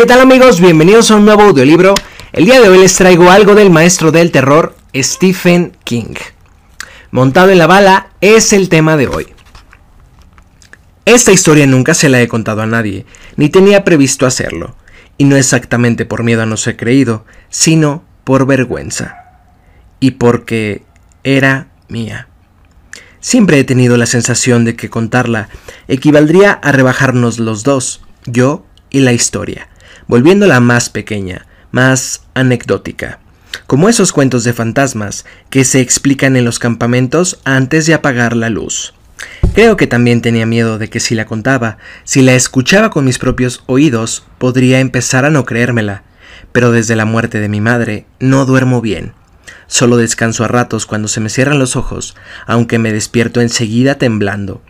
¿Qué tal amigos? Bienvenidos a un nuevo audiolibro. El día de hoy les traigo algo del maestro del terror, Stephen King. Montado en la bala es el tema de hoy. Esta historia nunca se la he contado a nadie, ni tenía previsto hacerlo, y no exactamente por miedo a no ser creído, sino por vergüenza. Y porque era mía. Siempre he tenido la sensación de que contarla equivaldría a rebajarnos los dos, yo y la historia, volviéndola más pequeña, más anecdótica, como esos cuentos de fantasmas que se explican en los campamentos antes de apagar la luz. Creo que también tenía miedo de que si la contaba, si la escuchaba con mis propios oídos, podría empezar a no creérmela, pero desde la muerte de mi madre no duermo bien. Solo descanso a ratos cuando se me cierran los ojos, aunque me despierto enseguida temblando.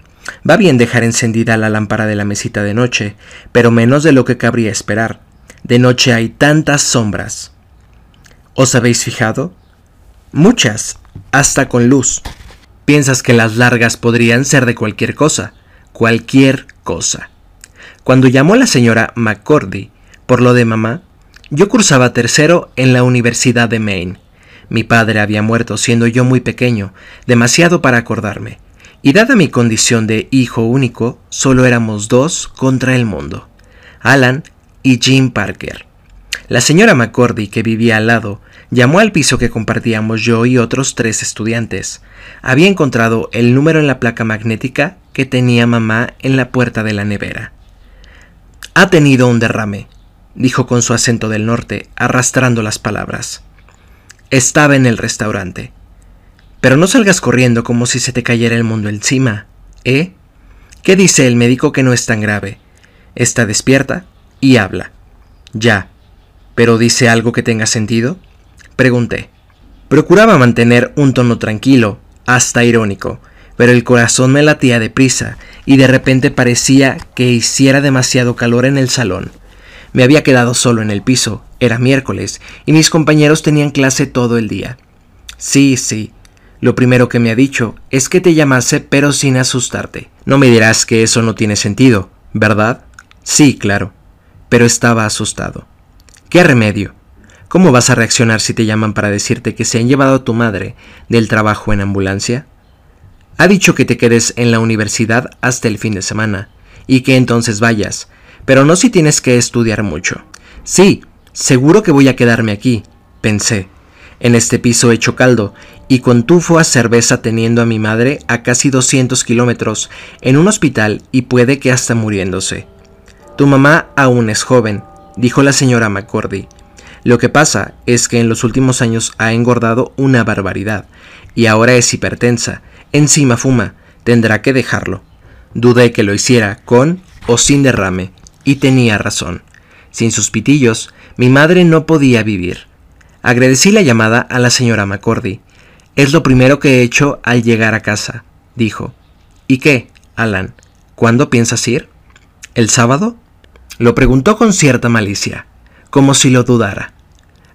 Va bien dejar encendida la lámpara de la mesita de noche, pero menos de lo que cabría esperar. De noche hay tantas sombras. ¿Os habéis fijado? Muchas, hasta con luz. Piensas que las largas podrían ser de cualquier cosa, cualquier cosa. Cuando llamó la señora McCordy por lo de mamá, yo cursaba tercero en la Universidad de Maine mi padre había muerto siendo yo muy pequeño, demasiado para acordarme, y dada mi condición de hijo único, solo éramos dos contra el mundo, Alan y Jim Parker. La señora McCordy, que vivía al lado, llamó al piso que compartíamos yo y otros tres estudiantes. Había encontrado el número en la placa magnética que tenía mamá en la puerta de la nevera. Ha tenido un derrame, dijo con su acento del norte, arrastrando las palabras. Estaba en el restaurante. Pero no salgas corriendo como si se te cayera el mundo encima, ¿eh? ¿Qué dice el médico que no es tan grave? Está despierta y habla. Ya. ¿Pero dice algo que tenga sentido? Pregunté. Procuraba mantener un tono tranquilo, hasta irónico, pero el corazón me latía deprisa y de repente parecía que hiciera demasiado calor en el salón. Me había quedado solo en el piso, era miércoles, y mis compañeros tenían clase todo el día. Sí, sí. Lo primero que me ha dicho es que te llamase pero sin asustarte. No me dirás que eso no tiene sentido, ¿verdad? Sí, claro. Pero estaba asustado. ¿Qué remedio? ¿Cómo vas a reaccionar si te llaman para decirte que se han llevado a tu madre del trabajo en ambulancia? Ha dicho que te quedes en la universidad hasta el fin de semana, y que entonces vayas, pero no si tienes que estudiar mucho. Sí, seguro que voy a quedarme aquí, pensé, en este piso hecho caldo, y con tufo a cerveza teniendo a mi madre a casi 200 kilómetros, en un hospital y puede que hasta muriéndose. Tu mamá aún es joven, dijo la señora McCordy. Lo que pasa es que en los últimos años ha engordado una barbaridad, y ahora es hipertensa, encima fuma, tendrá que dejarlo. Dudé que lo hiciera con o sin derrame, y tenía razón. Sin sus pitillos, mi madre no podía vivir. Agradecí la llamada a la señora McCordy. Es lo primero que he hecho al llegar a casa, dijo. ¿Y qué, Alan? ¿Cuándo piensas ir? ¿El sábado? Lo preguntó con cierta malicia, como si lo dudara.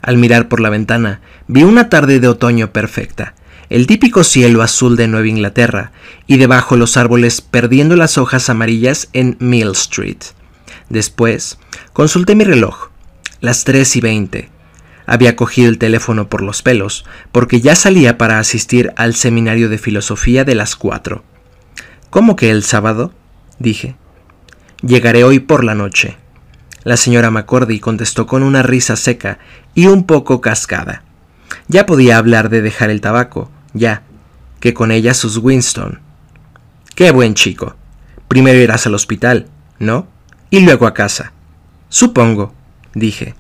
Al mirar por la ventana, vi una tarde de otoño perfecta, el típico cielo azul de Nueva Inglaterra, y debajo los árboles perdiendo las hojas amarillas en Mill Street. Después, consulté mi reloj. Las tres y veinte. Había cogido el teléfono por los pelos, porque ya salía para asistir al seminario de filosofía de las cuatro. ¿Cómo que el sábado? dije. Llegaré hoy por la noche. La señora McCordy contestó con una risa seca y un poco cascada. Ya podía hablar de dejar el tabaco, ya, que con ella sus Winston. Qué buen chico. Primero irás al hospital, ¿no? y luego a casa. Supongo, dije.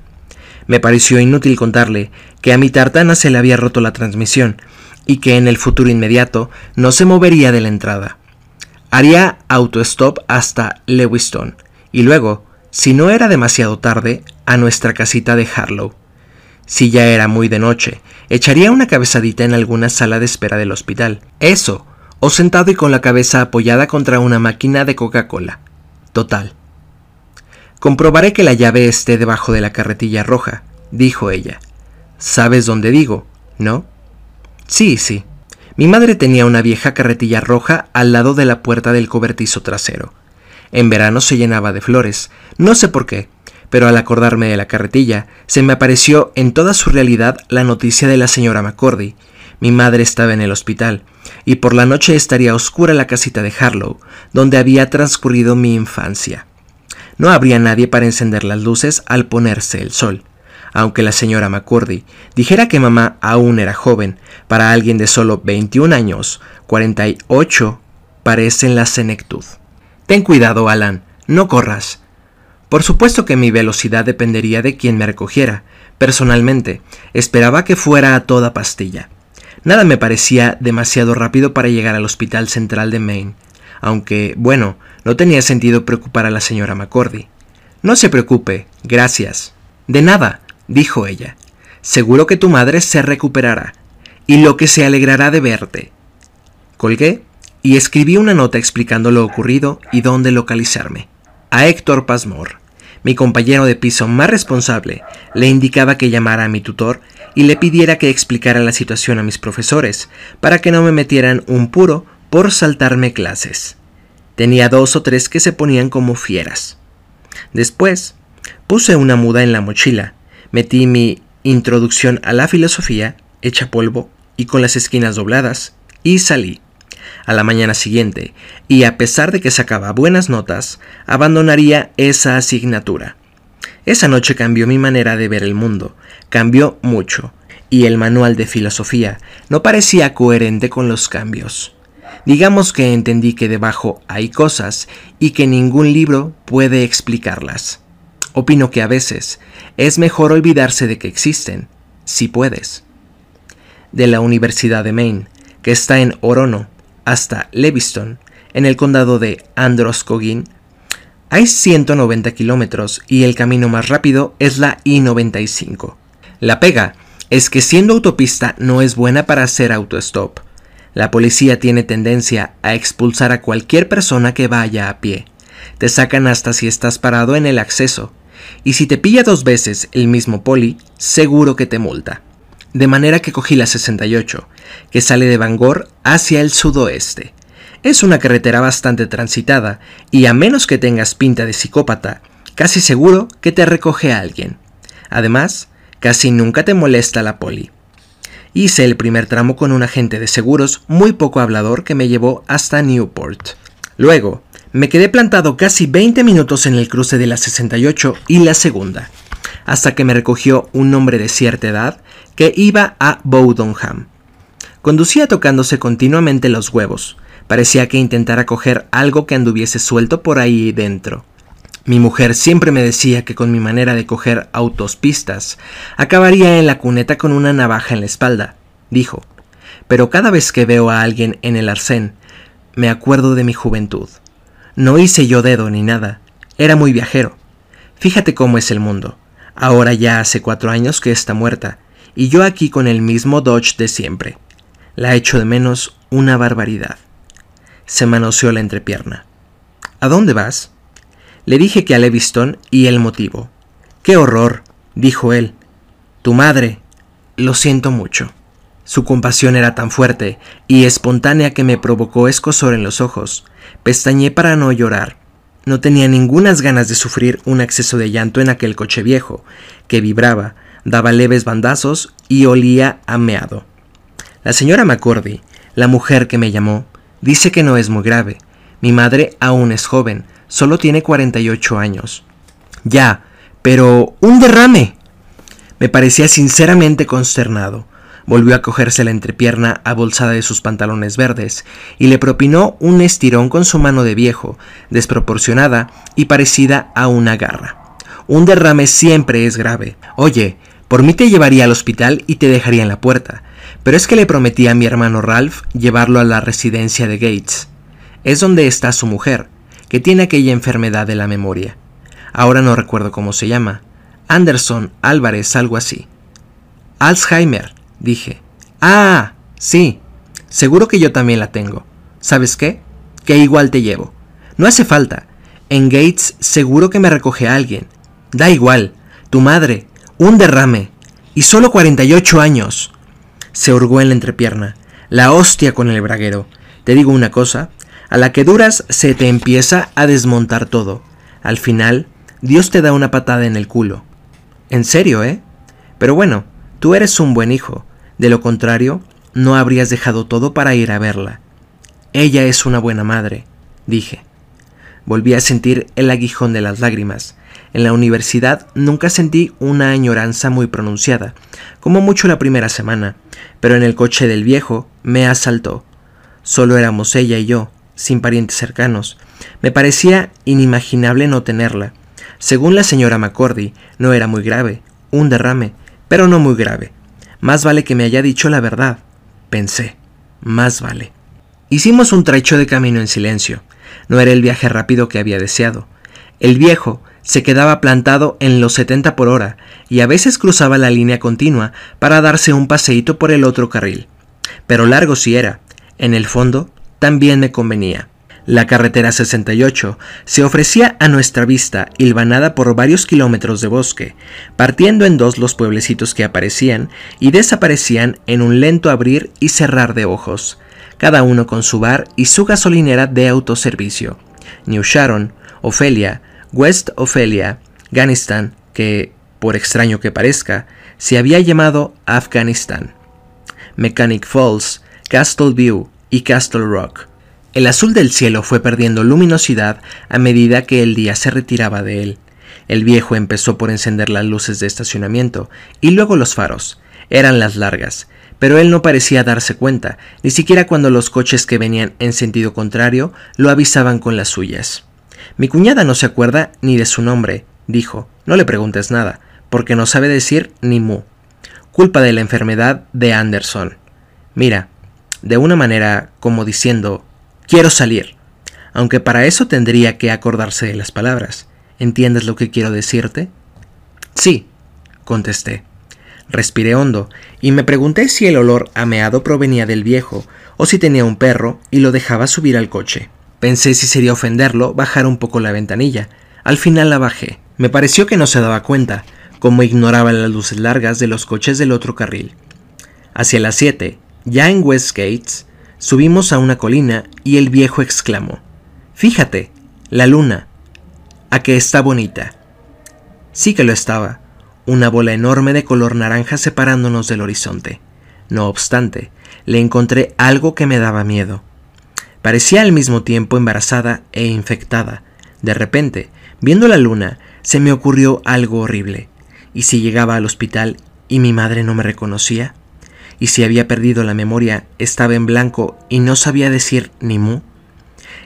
Me pareció inútil contarle que a mi tartana se le había roto la transmisión y que en el futuro inmediato no se movería de la entrada. Haría autostop hasta Lewiston y luego, si no era demasiado tarde, a nuestra casita de Harlow. Si ya era muy de noche, echaría una cabezadita en alguna sala de espera del hospital. Eso, o sentado y con la cabeza apoyada contra una máquina de Coca-Cola. Total, Comprobaré que la llave esté debajo de la carretilla roja, dijo ella. ¿Sabes dónde digo, no? Sí, sí. Mi madre tenía una vieja carretilla roja al lado de la puerta del cobertizo trasero. En verano se llenaba de flores, no sé por qué, pero al acordarme de la carretilla, se me apareció en toda su realidad la noticia de la señora McCordy. Mi madre estaba en el hospital, y por la noche estaría oscura la casita de Harlow, donde había transcurrido mi infancia. No habría nadie para encender las luces al ponerse el sol. Aunque la señora McCurdy dijera que mamá aún era joven, para alguien de solo 21 años, 48 parecen la senectud. Ten cuidado, Alan, no corras. Por supuesto que mi velocidad dependería de quien me recogiera. Personalmente, esperaba que fuera a toda pastilla. Nada me parecía demasiado rápido para llegar al Hospital Central de Maine, aunque, bueno, no tenía sentido preocupar a la señora McCordy. No se preocupe, gracias. De nada, dijo ella. Seguro que tu madre se recuperará, y lo que se alegrará de verte. Colgué y escribí una nota explicando lo ocurrido y dónde localizarme. A Héctor Pasmore, mi compañero de piso más responsable, le indicaba que llamara a mi tutor y le pidiera que explicara la situación a mis profesores, para que no me metieran un puro por saltarme clases. Tenía dos o tres que se ponían como fieras. Después, puse una muda en la mochila, metí mi introducción a la filosofía, hecha polvo y con las esquinas dobladas, y salí. A la mañana siguiente, y a pesar de que sacaba buenas notas, abandonaría esa asignatura. Esa noche cambió mi manera de ver el mundo, cambió mucho, y el manual de filosofía no parecía coherente con los cambios. Digamos que entendí que debajo hay cosas y que ningún libro puede explicarlas. Opino que a veces es mejor olvidarse de que existen, si puedes. De la Universidad de Maine, que está en Orono, hasta Leviston, en el condado de Androscoggin, hay 190 kilómetros y el camino más rápido es la I-95. La pega es que siendo autopista no es buena para hacer autostop. La policía tiene tendencia a expulsar a cualquier persona que vaya a pie. Te sacan hasta si estás parado en el acceso. Y si te pilla dos veces el mismo poli, seguro que te multa. De manera que cogí la 68, que sale de Bangor hacia el sudoeste. Es una carretera bastante transitada y a menos que tengas pinta de psicópata, casi seguro que te recoge alguien. Además, casi nunca te molesta la poli. Hice el primer tramo con un agente de seguros muy poco hablador que me llevó hasta Newport. Luego, me quedé plantado casi 20 minutos en el cruce de la 68 y la segunda, hasta que me recogió un hombre de cierta edad que iba a Bowdonham. Conducía tocándose continuamente los huevos. Parecía que intentara coger algo que anduviese suelto por ahí dentro. Mi mujer siempre me decía que con mi manera de coger autopistas acabaría en la cuneta con una navaja en la espalda, dijo. Pero cada vez que veo a alguien en el arcén, me acuerdo de mi juventud. No hice yo dedo ni nada, era muy viajero. Fíjate cómo es el mundo. Ahora ya hace cuatro años que está muerta, y yo aquí con el mismo Dodge de siempre. La echo de menos una barbaridad. Se manoseó la entrepierna. ¿A dónde vas? Le dije que a Leviston y el motivo. ¡Qué horror! dijo él. Tu madre. Lo siento mucho. Su compasión era tan fuerte y espontánea que me provocó escosor en los ojos. Pestañé para no llorar. No tenía ningunas ganas de sufrir un exceso de llanto en aquel coche viejo, que vibraba, daba leves bandazos y olía a meado. La señora McCordy, la mujer que me llamó, dice que no es muy grave. Mi madre aún es joven, Solo tiene 48 años. Ya, pero un derrame. Me parecía sinceramente consternado. Volvió a cogerse la entrepierna abolsada de sus pantalones verdes y le propinó un estirón con su mano de viejo, desproporcionada y parecida a una garra. Un derrame siempre es grave. Oye, por mí te llevaría al hospital y te dejaría en la puerta, pero es que le prometí a mi hermano Ralph llevarlo a la residencia de Gates. Es donde está su mujer, que tiene aquella enfermedad de la memoria. Ahora no recuerdo cómo se llama. Anderson, Álvarez, algo así. Alzheimer, dije. Ah, sí. Seguro que yo también la tengo. ¿Sabes qué? Que igual te llevo. No hace falta. En Gates seguro que me recoge alguien. Da igual. Tu madre. Un derrame. Y solo 48 años. Se hurgó en la entrepierna. La hostia con el braguero. Te digo una cosa. A la que duras se te empieza a desmontar todo. Al final, Dios te da una patada en el culo. En serio, ¿eh? Pero bueno, tú eres un buen hijo. De lo contrario, no habrías dejado todo para ir a verla. Ella es una buena madre, dije. Volví a sentir el aguijón de las lágrimas. En la universidad nunca sentí una añoranza muy pronunciada, como mucho la primera semana, pero en el coche del viejo me asaltó. Solo éramos ella y yo, sin parientes cercanos. Me parecía inimaginable no tenerla. Según la señora McCordy, no era muy grave, un derrame, pero no muy grave. Más vale que me haya dicho la verdad, pensé. Más vale. Hicimos un trecho de camino en silencio. No era el viaje rápido que había deseado. El viejo se quedaba plantado en los 70 por hora y a veces cruzaba la línea continua para darse un paseíto por el otro carril. Pero largo si era. En el fondo, también me convenía. La carretera 68 se ofrecía a nuestra vista hilvanada por varios kilómetros de bosque, partiendo en dos los pueblecitos que aparecían y desaparecían en un lento abrir y cerrar de ojos, cada uno con su bar y su gasolinera de autoservicio. New Sharon, Ofelia, West Ofelia, Afganistán, que, por extraño que parezca, se había llamado Afganistán. Mechanic Falls, Castle View y Castle Rock el azul del cielo fue perdiendo luminosidad a medida que el día se retiraba de él. El viejo empezó por encender las luces de estacionamiento y luego los faros. Eran las largas, pero él no parecía darse cuenta, ni siquiera cuando los coches que venían en sentido contrario lo avisaban con las suyas. Mi cuñada no se acuerda ni de su nombre, dijo. No le preguntes nada, porque no sabe decir ni mu. Culpa de la enfermedad de Anderson. Mira, de una manera como diciendo, Quiero salir. Aunque para eso tendría que acordarse de las palabras. ¿Entiendes lo que quiero decirte? Sí, contesté. Respiré hondo y me pregunté si el olor ameado provenía del viejo o si tenía un perro y lo dejaba subir al coche. Pensé si sería ofenderlo bajar un poco la ventanilla. Al final la bajé. Me pareció que no se daba cuenta, como ignoraba las luces largas de los coches del otro carril. Hacia las siete, ya en West Gates, Subimos a una colina y el viejo exclamó, Fíjate, la luna, a que está bonita. Sí que lo estaba, una bola enorme de color naranja separándonos del horizonte. No obstante, le encontré algo que me daba miedo. Parecía al mismo tiempo embarazada e infectada. De repente, viendo la luna, se me ocurrió algo horrible. ¿Y si llegaba al hospital y mi madre no me reconocía? Y si había perdido la memoria estaba en blanco y no sabía decir ni mu,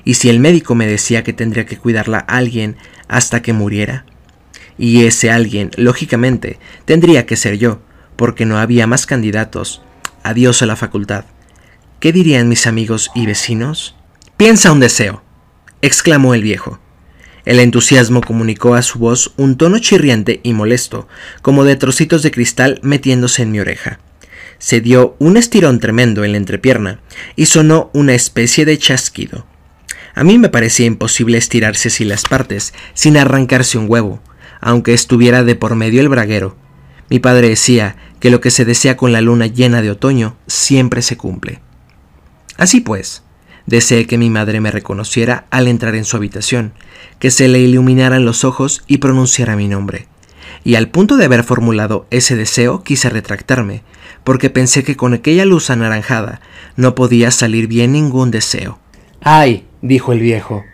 y si el médico me decía que tendría que cuidarla a alguien hasta que muriera, y ese alguien, lógicamente, tendría que ser yo, porque no había más candidatos. Adiós a la facultad. ¿Qué dirían mis amigos y vecinos? Piensa un deseo, exclamó el viejo. El entusiasmo comunicó a su voz un tono chirriante y molesto, como de trocitos de cristal metiéndose en mi oreja se dio un estirón tremendo en la entrepierna y sonó una especie de chasquido. A mí me parecía imposible estirarse así las partes sin arrancarse un huevo, aunque estuviera de por medio el braguero. Mi padre decía que lo que se desea con la luna llena de otoño siempre se cumple. Así pues, deseé que mi madre me reconociera al entrar en su habitación, que se le iluminaran los ojos y pronunciara mi nombre. Y al punto de haber formulado ese deseo quise retractarme, porque pensé que con aquella luz anaranjada no podía salir bien ningún deseo. Ay, dijo el viejo,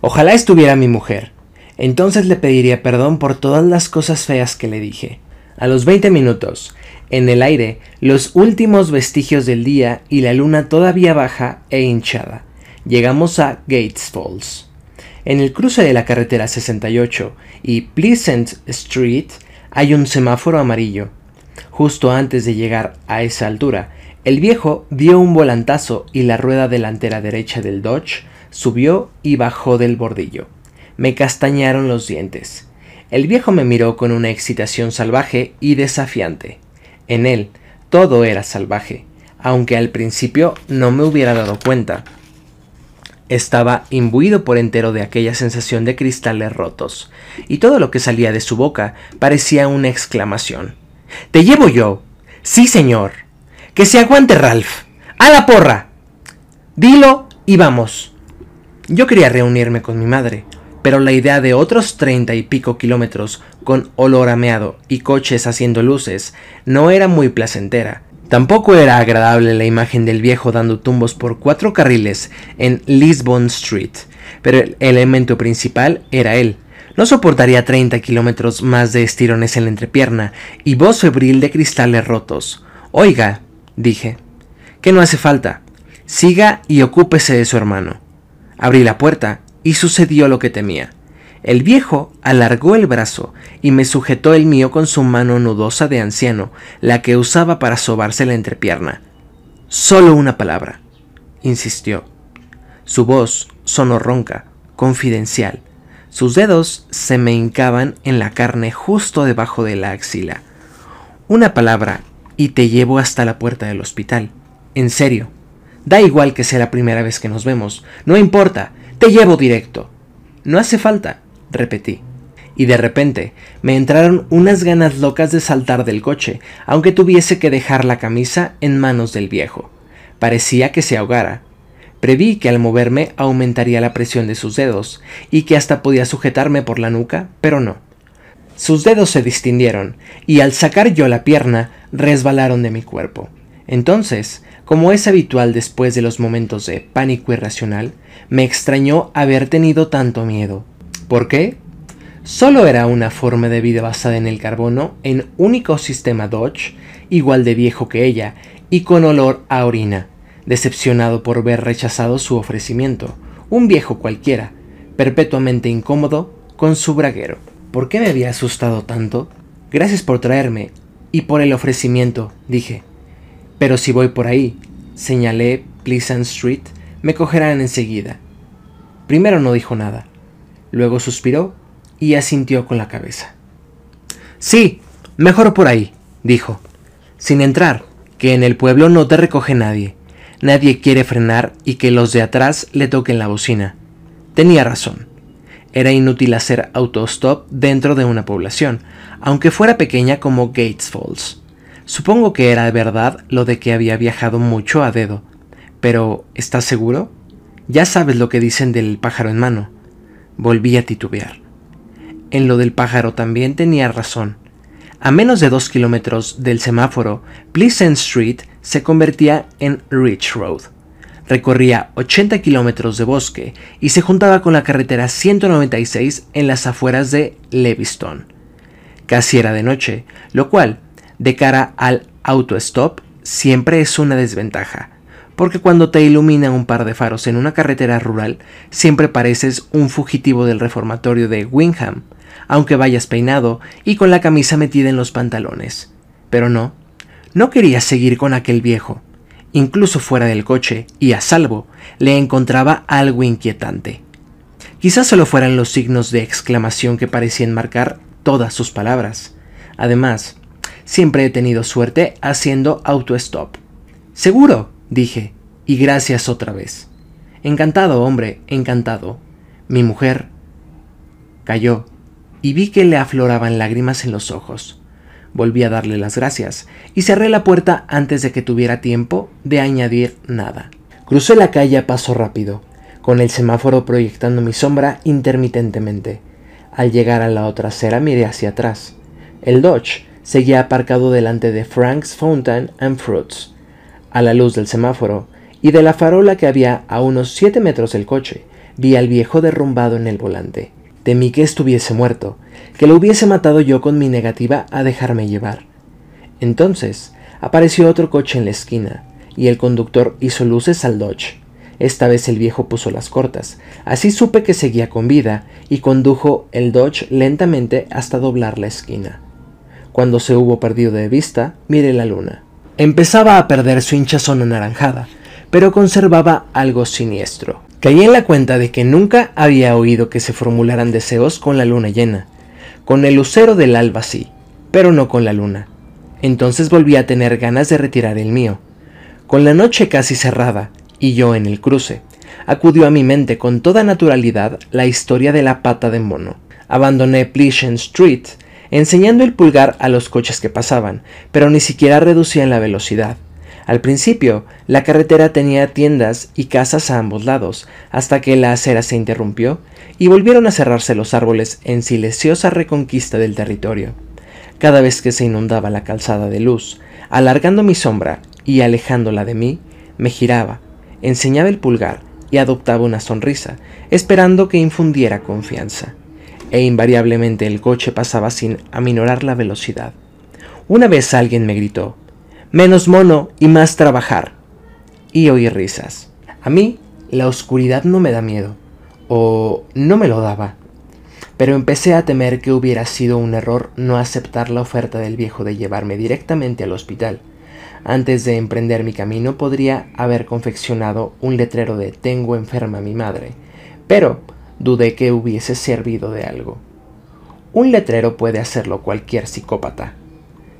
ojalá estuviera mi mujer. Entonces le pediría perdón por todas las cosas feas que le dije. A los veinte minutos, en el aire, los últimos vestigios del día y la luna todavía baja e hinchada. Llegamos a Gates Falls. En el cruce de la carretera 68 y Pleasant Street hay un semáforo amarillo Justo antes de llegar a esa altura, el viejo dio un volantazo y la rueda delantera derecha del Dodge subió y bajó del bordillo. Me castañaron los dientes. El viejo me miró con una excitación salvaje y desafiante. En él todo era salvaje, aunque al principio no me hubiera dado cuenta. Estaba imbuido por entero de aquella sensación de cristales rotos, y todo lo que salía de su boca parecía una exclamación. Te llevo yo. Sí, señor. Que se aguante Ralph. A la porra. Dilo y vamos. Yo quería reunirme con mi madre, pero la idea de otros treinta y pico kilómetros con olor ameado y coches haciendo luces no era muy placentera. Tampoco era agradable la imagen del viejo dando tumbos por cuatro carriles en Lisbon Street, pero el elemento principal era él. No soportaría 30 kilómetros más de estirones en la entrepierna y voz febril de cristales rotos. Oiga, dije, que no hace falta. Siga y ocúpese de su hermano. Abrí la puerta y sucedió lo que temía. El viejo alargó el brazo y me sujetó el mío con su mano nudosa de anciano, la que usaba para sobarse la entrepierna. Solo una palabra, insistió. Su voz sonó ronca, confidencial. Sus dedos se me hincaban en la carne justo debajo de la axila. Una palabra y te llevo hasta la puerta del hospital. En serio. Da igual que sea la primera vez que nos vemos. No importa. Te llevo directo. No hace falta repetí. Y de repente me entraron unas ganas locas de saltar del coche, aunque tuviese que dejar la camisa en manos del viejo. Parecía que se ahogara. Preví que al moverme aumentaría la presión de sus dedos, y que hasta podía sujetarme por la nuca, pero no. Sus dedos se distendieron, y al sacar yo la pierna, resbalaron de mi cuerpo. Entonces, como es habitual después de los momentos de pánico irracional, me extrañó haber tenido tanto miedo. ¿Por qué? Solo era una forma de vida basada en el carbono en único sistema Dodge, igual de viejo que ella, y con olor a orina, decepcionado por ver rechazado su ofrecimiento, un viejo cualquiera, perpetuamente incómodo, con su braguero. ¿Por qué me había asustado tanto? Gracias por traerme, y por el ofrecimiento, dije. Pero si voy por ahí, señalé Pleasant Street, me cogerán enseguida. Primero no dijo nada. Luego suspiró y asintió con la cabeza. Sí, mejor por ahí, dijo, sin entrar, que en el pueblo no te recoge nadie. Nadie quiere frenar y que los de atrás le toquen la bocina. Tenía razón. Era inútil hacer autostop dentro de una población, aunque fuera pequeña como Gates Falls. Supongo que era verdad lo de que había viajado mucho a dedo. Pero, ¿estás seguro? Ya sabes lo que dicen del pájaro en mano. Volví a titubear. En lo del pájaro también tenía razón. A menos de dos kilómetros del semáforo, Pleasant Street se convertía en Rich Road. Recorría 80 kilómetros de bosque y se juntaba con la carretera 196 en las afueras de Leviston. Casi era de noche, lo cual, de cara al auto-stop, siempre es una desventaja porque cuando te iluminan un par de faros en una carretera rural, siempre pareces un fugitivo del reformatorio de Wingham, aunque vayas peinado y con la camisa metida en los pantalones. Pero no, no quería seguir con aquel viejo. Incluso fuera del coche y a salvo, le encontraba algo inquietante. Quizás solo fueran los signos de exclamación que parecían marcar todas sus palabras. Además, siempre he tenido suerte haciendo auto-stop. Seguro, dije, y gracias otra vez. Encantado, hombre, encantado. Mi mujer cayó y vi que le afloraban lágrimas en los ojos. Volví a darle las gracias y cerré la puerta antes de que tuviera tiempo de añadir nada. Crucé la calle a paso rápido, con el semáforo proyectando mi sombra intermitentemente. Al llegar a la otra acera miré hacia atrás. El Dodge seguía aparcado delante de Frank's Fountain and Fruits. A la luz del semáforo y de la farola que había a unos siete metros del coche, vi al viejo derrumbado en el volante. Temí que estuviese muerto, que lo hubiese matado yo con mi negativa a dejarme llevar. Entonces apareció otro coche en la esquina, y el conductor hizo luces al Dodge. Esta vez el viejo puso las cortas, así supe que seguía con vida, y condujo el Dodge lentamente hasta doblar la esquina. Cuando se hubo perdido de vista, miré la luna. Empezaba a perder su hinchazón anaranjada, pero conservaba algo siniestro. Caí en la cuenta de que nunca había oído que se formularan deseos con la luna llena. Con el lucero del alba sí, pero no con la luna. Entonces volví a tener ganas de retirar el mío. Con la noche casi cerrada, y yo en el cruce, acudió a mi mente con toda naturalidad la historia de la pata de mono. Abandoné Pleasant Street enseñando el pulgar a los coches que pasaban, pero ni siquiera reducían la velocidad. Al principio, la carretera tenía tiendas y casas a ambos lados, hasta que la acera se interrumpió y volvieron a cerrarse los árboles en silenciosa reconquista del territorio. Cada vez que se inundaba la calzada de luz, alargando mi sombra y alejándola de mí, me giraba, enseñaba el pulgar y adoptaba una sonrisa, esperando que infundiera confianza. E invariablemente el coche pasaba sin aminorar la velocidad. Una vez alguien me gritó, menos mono y más trabajar. Y oí risas. A mí, la oscuridad no me da miedo, o no me lo daba. Pero empecé a temer que hubiera sido un error no aceptar la oferta del viejo de llevarme directamente al hospital. Antes de emprender mi camino podría haber confeccionado un letrero de Tengo enferma a mi madre, pero dudé que hubiese servido de algo. Un letrero puede hacerlo cualquier psicópata.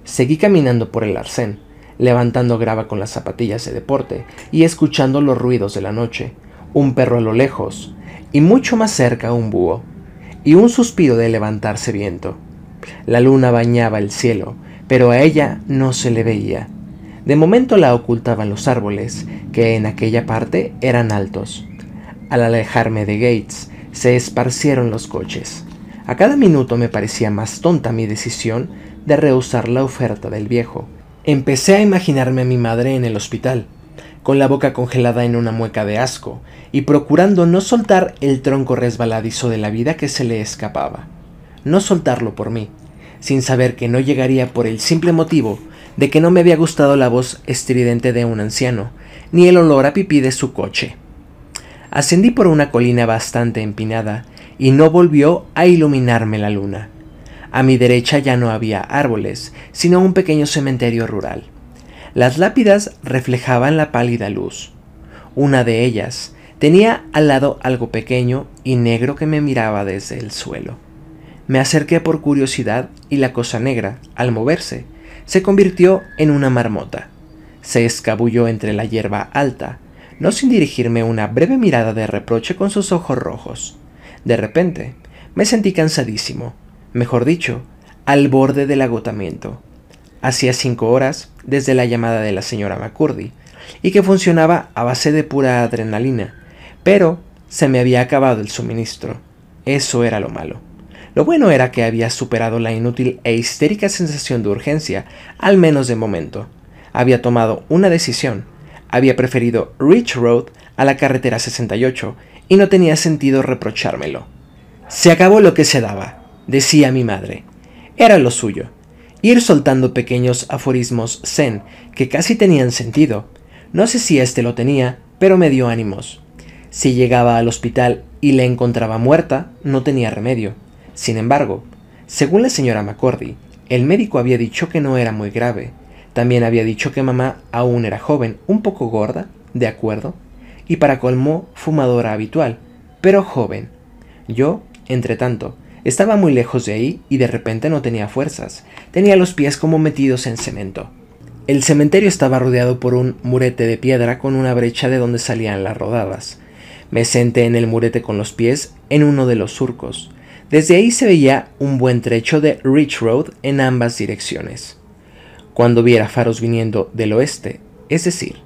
Seguí caminando por el arcén, levantando grava con las zapatillas de deporte y escuchando los ruidos de la noche, un perro a lo lejos, y mucho más cerca un búho, y un suspiro de levantarse viento. La luna bañaba el cielo, pero a ella no se le veía. De momento la ocultaban los árboles, que en aquella parte eran altos. Al alejarme de Gates, se esparcieron los coches. A cada minuto me parecía más tonta mi decisión de rehusar la oferta del viejo, Empecé a imaginarme a mi madre en el hospital, con la boca congelada en una mueca de asco, y procurando no soltar el tronco resbaladizo de la vida que se le escapaba. No soltarlo por mí, sin saber que no llegaría por el simple motivo de que no me había gustado la voz estridente de un anciano, ni el olor a pipí de su coche. Ascendí por una colina bastante empinada, y no volvió a iluminarme la luna. A mi derecha ya no había árboles, sino un pequeño cementerio rural. Las lápidas reflejaban la pálida luz. Una de ellas tenía al lado algo pequeño y negro que me miraba desde el suelo. Me acerqué por curiosidad y la cosa negra, al moverse, se convirtió en una marmota. Se escabulló entre la hierba alta, no sin dirigirme una breve mirada de reproche con sus ojos rojos. De repente, me sentí cansadísimo mejor dicho, al borde del agotamiento. Hacía cinco horas desde la llamada de la señora McCurdy, y que funcionaba a base de pura adrenalina, pero se me había acabado el suministro. Eso era lo malo. Lo bueno era que había superado la inútil e histérica sensación de urgencia, al menos de momento. Había tomado una decisión. Había preferido Rich Road a la carretera 68 y no tenía sentido reprochármelo. Se acabó lo que se daba decía mi madre. Era lo suyo. Ir soltando pequeños aforismos zen que casi tenían sentido. No sé si éste lo tenía, pero me dio ánimos. Si llegaba al hospital y la encontraba muerta, no tenía remedio. Sin embargo, según la señora McCordy, el médico había dicho que no era muy grave. También había dicho que mamá aún era joven, un poco gorda, de acuerdo, y para colmo fumadora habitual, pero joven. Yo, entre tanto, estaba muy lejos de ahí y de repente no tenía fuerzas. Tenía los pies como metidos en cemento. El cementerio estaba rodeado por un murete de piedra con una brecha de donde salían las rodadas. Me senté en el murete con los pies en uno de los surcos. Desde ahí se veía un buen trecho de Rich Road en ambas direcciones. Cuando viera faros viniendo del oeste, es decir,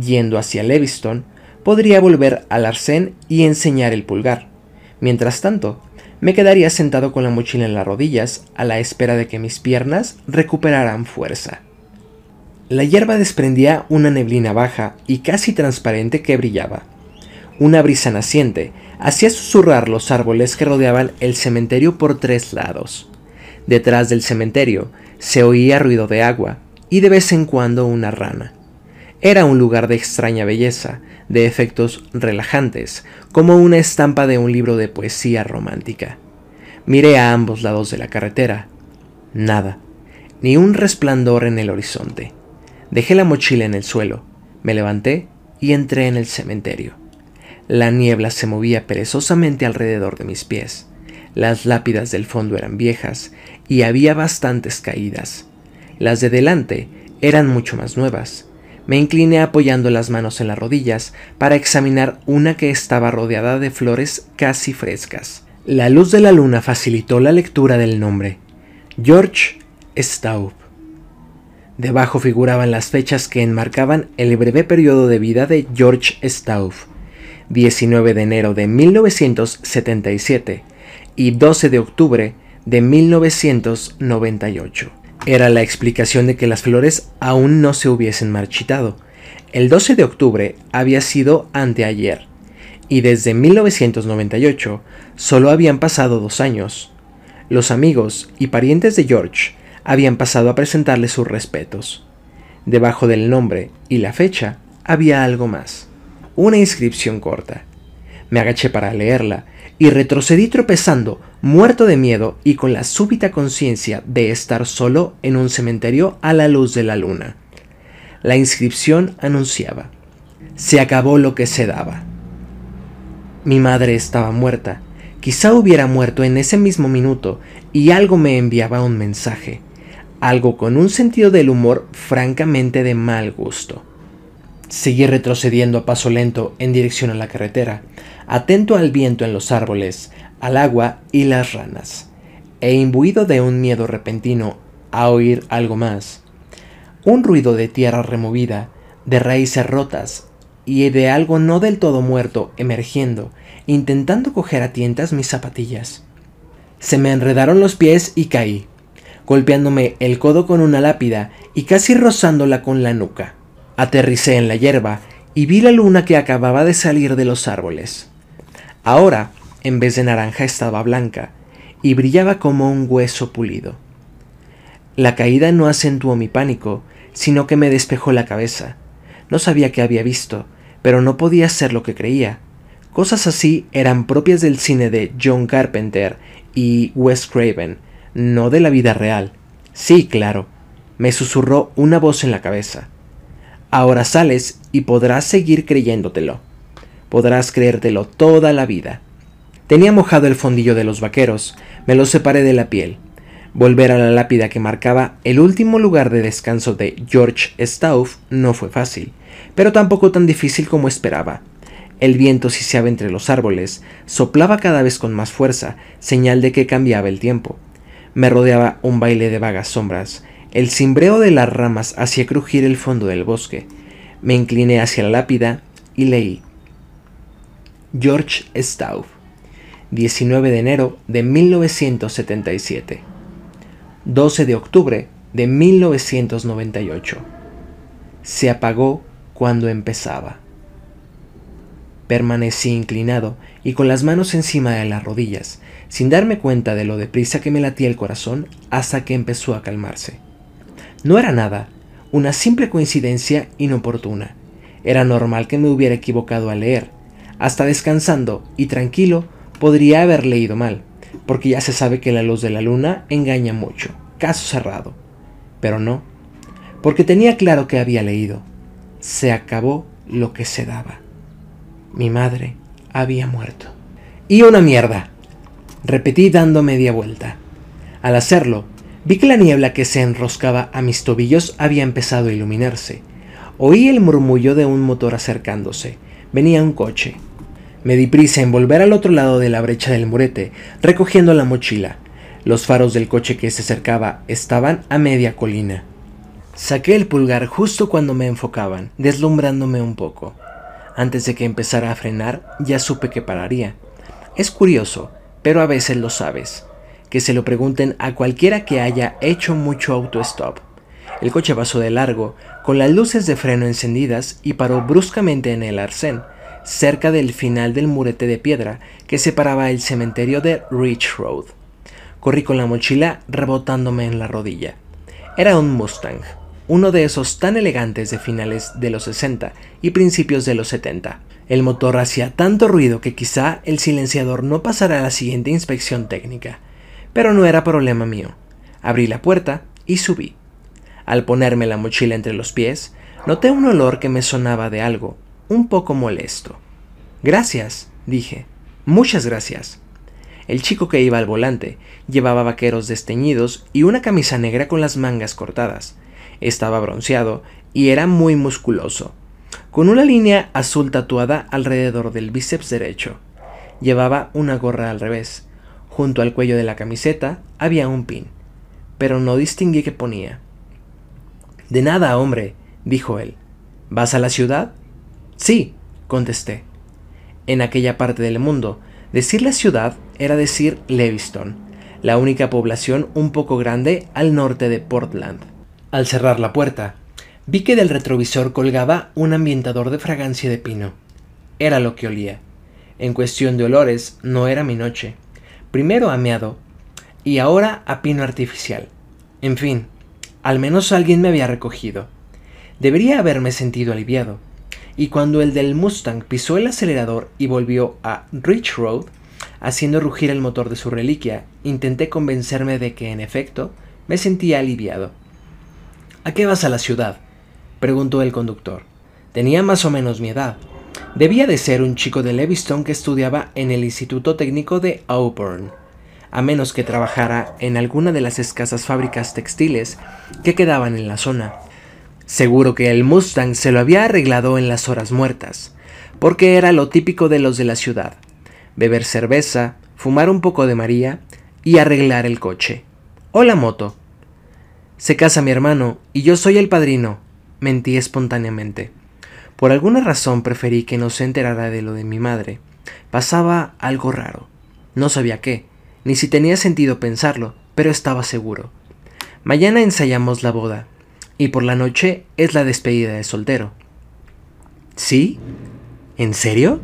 yendo hacia Leviston, podría volver al arcén y enseñar el pulgar. Mientras tanto, me quedaría sentado con la mochila en las rodillas a la espera de que mis piernas recuperaran fuerza. La hierba desprendía una neblina baja y casi transparente que brillaba. Una brisa naciente hacía susurrar los árboles que rodeaban el cementerio por tres lados. Detrás del cementerio se oía ruido de agua y de vez en cuando una rana. Era un lugar de extraña belleza, de efectos relajantes, como una estampa de un libro de poesía romántica. Miré a ambos lados de la carretera. Nada, ni un resplandor en el horizonte. Dejé la mochila en el suelo, me levanté y entré en el cementerio. La niebla se movía perezosamente alrededor de mis pies. Las lápidas del fondo eran viejas y había bastantes caídas. Las de delante eran mucho más nuevas, me incliné apoyando las manos en las rodillas para examinar una que estaba rodeada de flores casi frescas. La luz de la luna facilitó la lectura del nombre, George Staub. Debajo figuraban las fechas que enmarcaban el breve periodo de vida de George Stauff, 19 de enero de 1977 y 12 de octubre de 1998. Era la explicación de que las flores aún no se hubiesen marchitado. El 12 de octubre había sido anteayer, y desde 1998 solo habían pasado dos años. Los amigos y parientes de George habían pasado a presentarle sus respetos. Debajo del nombre y la fecha había algo más, una inscripción corta. Me agaché para leerla y retrocedí tropezando, muerto de miedo y con la súbita conciencia de estar solo en un cementerio a la luz de la luna. La inscripción anunciaba, se acabó lo que se daba. Mi madre estaba muerta, quizá hubiera muerto en ese mismo minuto y algo me enviaba un mensaje algo con un sentido del humor francamente de mal gusto. Seguí retrocediendo a paso lento en dirección a la carretera, atento al viento en los árboles, al agua y las ranas, e imbuido de un miedo repentino a oír algo más. Un ruido de tierra removida, de raíces rotas y de algo no del todo muerto emergiendo, intentando coger a tientas mis zapatillas. Se me enredaron los pies y caí golpeándome el codo con una lápida y casi rozándola con la nuca. Aterricé en la hierba y vi la luna que acababa de salir de los árboles. Ahora, en vez de naranja, estaba blanca y brillaba como un hueso pulido. La caída no acentuó mi pánico, sino que me despejó la cabeza. No sabía qué había visto, pero no podía ser lo que creía. Cosas así eran propias del cine de John Carpenter y Wes Craven, no de la vida real. Sí, claro, me susurró una voz en la cabeza. Ahora sales y podrás seguir creyéndotelo. Podrás creértelo toda la vida. Tenía mojado el fondillo de los vaqueros, me lo separé de la piel. Volver a la lápida que marcaba el último lugar de descanso de George Stauff no fue fácil, pero tampoco tan difícil como esperaba. El viento siseaba entre los árboles, soplaba cada vez con más fuerza, señal de que cambiaba el tiempo. Me rodeaba un baile de vagas sombras. El cimbreo de las ramas hacía crujir el fondo del bosque. Me incliné hacia la lápida y leí. George Stauff, 19 de enero de 1977. 12 de octubre de 1998. Se apagó cuando empezaba. Permanecí inclinado y con las manos encima de las rodillas, sin darme cuenta de lo deprisa que me latía el corazón hasta que empezó a calmarse. No era nada, una simple coincidencia inoportuna. Era normal que me hubiera equivocado al leer. Hasta descansando y tranquilo podría haber leído mal, porque ya se sabe que la luz de la luna engaña mucho. Caso cerrado. Pero no, porque tenía claro que había leído. Se acabó lo que se daba. Mi madre había muerto. Y una mierda, repetí dando media vuelta. Al hacerlo, vi que la niebla que se enroscaba a mis tobillos había empezado a iluminarse. Oí el murmullo de un motor acercándose. Venía un coche. Me di prisa en volver al otro lado de la brecha del murete, recogiendo la mochila. Los faros del coche que se acercaba estaban a media colina. Saqué el pulgar justo cuando me enfocaban, deslumbrándome un poco. Antes de que empezara a frenar, ya supe que pararía. Es curioso, pero a veces lo sabes. Que se lo pregunten a cualquiera que haya hecho mucho autostop. El coche pasó de largo, con las luces de freno encendidas y paró bruscamente en el arcén, cerca del final del murete de piedra que separaba el cementerio de Rich Road. Corrí con la mochila rebotándome en la rodilla. Era un Mustang, uno de esos tan elegantes de finales de los 60 y principios de los 70. El motor hacía tanto ruido que quizá el silenciador no pasara a la siguiente inspección técnica. Pero no era problema mío. Abrí la puerta y subí. Al ponerme la mochila entre los pies, noté un olor que me sonaba de algo, un poco molesto. Gracias, dije. Muchas gracias. El chico que iba al volante llevaba vaqueros desteñidos y una camisa negra con las mangas cortadas. Estaba bronceado y era muy musculoso con una línea azul tatuada alrededor del bíceps derecho. Llevaba una gorra al revés. Junto al cuello de la camiseta había un pin, pero no distinguí qué ponía. De nada, hombre, dijo él. ¿Vas a la ciudad? Sí, contesté. En aquella parte del mundo, decir la ciudad era decir Leviston, la única población un poco grande al norte de Portland. Al cerrar la puerta, vi que del retrovisor colgaba un ambientador de fragancia de pino. Era lo que olía. En cuestión de olores, no era mi noche. Primero a meado y ahora a pino artificial. En fin, al menos alguien me había recogido. Debería haberme sentido aliviado. Y cuando el del Mustang pisó el acelerador y volvió a Rich Road, haciendo rugir el motor de su reliquia, intenté convencerme de que, en efecto, me sentía aliviado. ¿A qué vas a la ciudad? preguntó el conductor. Tenía más o menos mi edad. Debía de ser un chico de Leviston que estudiaba en el Instituto Técnico de Auburn, a menos que trabajara en alguna de las escasas fábricas textiles que quedaban en la zona. Seguro que el Mustang se lo había arreglado en las horas muertas, porque era lo típico de los de la ciudad, beber cerveza, fumar un poco de María y arreglar el coche. O la moto. Se casa mi hermano y yo soy el padrino, mentí espontáneamente. Por alguna razón preferí que no se enterara de lo de mi madre. Pasaba algo raro. No sabía qué, ni si tenía sentido pensarlo, pero estaba seguro. Mañana ensayamos la boda, y por la noche es la despedida de soltero. ¿Sí? ¿En serio?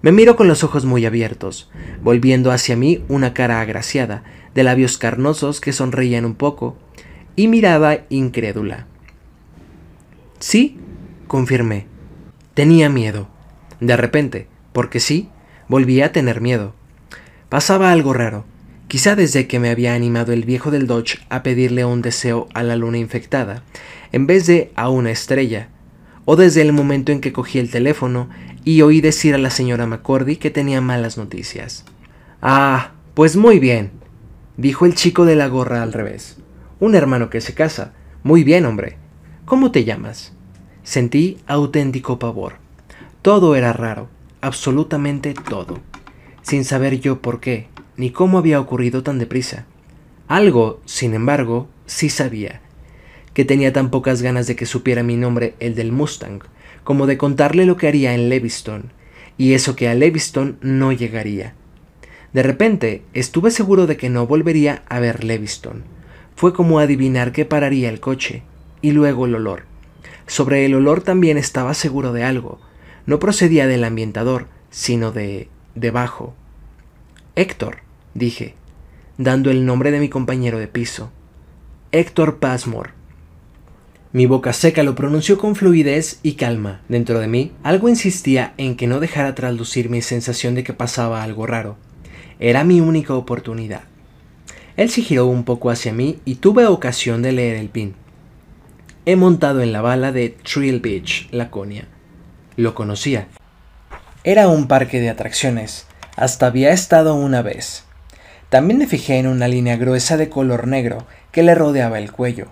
Me miro con los ojos muy abiertos, volviendo hacia mí una cara agraciada, de labios carnosos que sonreían un poco, y mirada incrédula. Sí, confirmé. Tenía miedo. De repente, porque sí, volví a tener miedo. Pasaba algo raro. Quizá desde que me había animado el viejo del Dodge a pedirle un deseo a la luna infectada, en vez de a una estrella, o desde el momento en que cogí el teléfono y oí decir a la señora McCordy que tenía malas noticias. Ah, pues muy bien, dijo el chico de la gorra al revés. Un hermano que se casa. Muy bien, hombre. ¿Cómo te llamas? Sentí auténtico pavor. Todo era raro, absolutamente todo, sin saber yo por qué, ni cómo había ocurrido tan deprisa. Algo, sin embargo, sí sabía, que tenía tan pocas ganas de que supiera mi nombre el del Mustang, como de contarle lo que haría en Leviston, y eso que a Leviston no llegaría. De repente estuve seguro de que no volvería a ver Leviston. Fue como adivinar que pararía el coche, y luego el olor. Sobre el olor también estaba seguro de algo. No procedía del ambientador, sino de debajo. Héctor, dije, dando el nombre de mi compañero de piso. Héctor Passmore. Mi boca seca lo pronunció con fluidez y calma. Dentro de mí, algo insistía en que no dejara traslucir mi sensación de que pasaba algo raro. Era mi única oportunidad. Él se giró un poco hacia mí y tuve ocasión de leer el pin. He montado en la bala de Trill Beach, Laconia. Lo conocía. Era un parque de atracciones. Hasta había estado una vez. También me fijé en una línea gruesa de color negro que le rodeaba el cuello,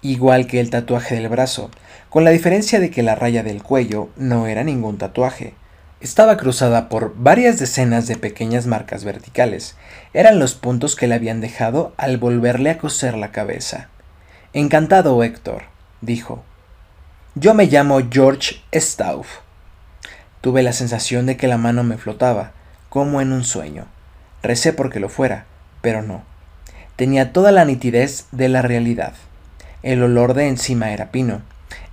igual que el tatuaje del brazo, con la diferencia de que la raya del cuello no era ningún tatuaje. Estaba cruzada por varias decenas de pequeñas marcas verticales. Eran los puntos que le habían dejado al volverle a coser la cabeza. Encantado, Héctor, dijo. Yo me llamo George Stauff. Tuve la sensación de que la mano me flotaba, como en un sueño. Recé porque lo fuera, pero no. Tenía toda la nitidez de la realidad. El olor de encima era pino.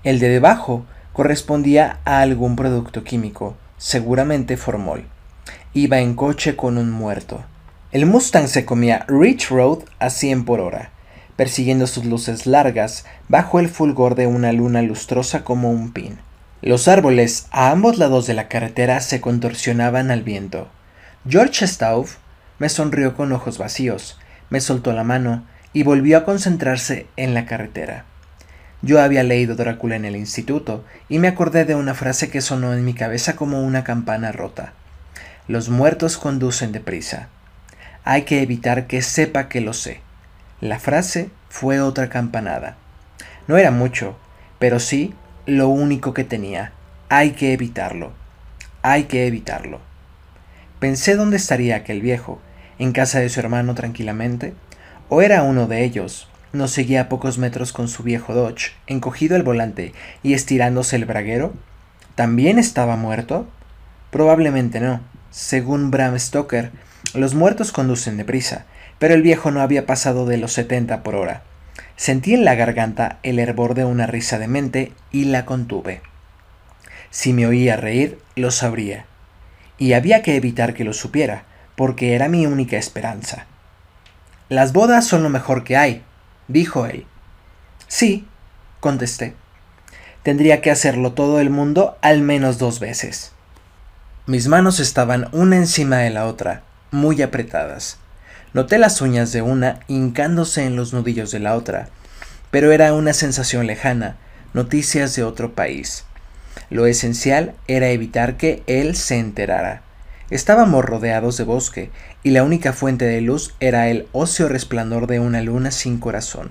El de debajo correspondía a algún producto químico, seguramente formol. Iba en coche con un muerto. El Mustang se comía Rich Road a 100 por hora, persiguiendo sus luces largas bajo el fulgor de una luna lustrosa como un pin. Los árboles a ambos lados de la carretera se contorsionaban al viento. George Stauff me sonrió con ojos vacíos, me soltó la mano y volvió a concentrarse en la carretera. Yo había leído Drácula en el instituto y me acordé de una frase que sonó en mi cabeza como una campana rota. Los muertos conducen deprisa. Hay que evitar que sepa que lo sé. La frase fue otra campanada. No era mucho, pero sí lo único que tenía. Hay que evitarlo. Hay que evitarlo. Pensé dónde estaría aquel viejo, en casa de su hermano tranquilamente, o era uno de ellos, nos seguía a pocos metros con su viejo Dodge, encogido al volante y estirándose el braguero? ¿También estaba muerto? Probablemente no. Según Bram Stoker, los muertos conducen deprisa, pero el viejo no había pasado de los 70 por hora. Sentí en la garganta el hervor de una risa demente y la contuve. Si me oía reír, lo sabría. Y había que evitar que lo supiera, porque era mi única esperanza. Las bodas son lo mejor que hay, dijo él. Sí, contesté. Tendría que hacerlo todo el mundo al menos dos veces. Mis manos estaban una encima de la otra, muy apretadas. Noté las uñas de una hincándose en los nudillos de la otra, pero era una sensación lejana, noticias de otro país. Lo esencial era evitar que él se enterara. Estábamos rodeados de bosque, y la única fuente de luz era el óseo resplandor de una luna sin corazón.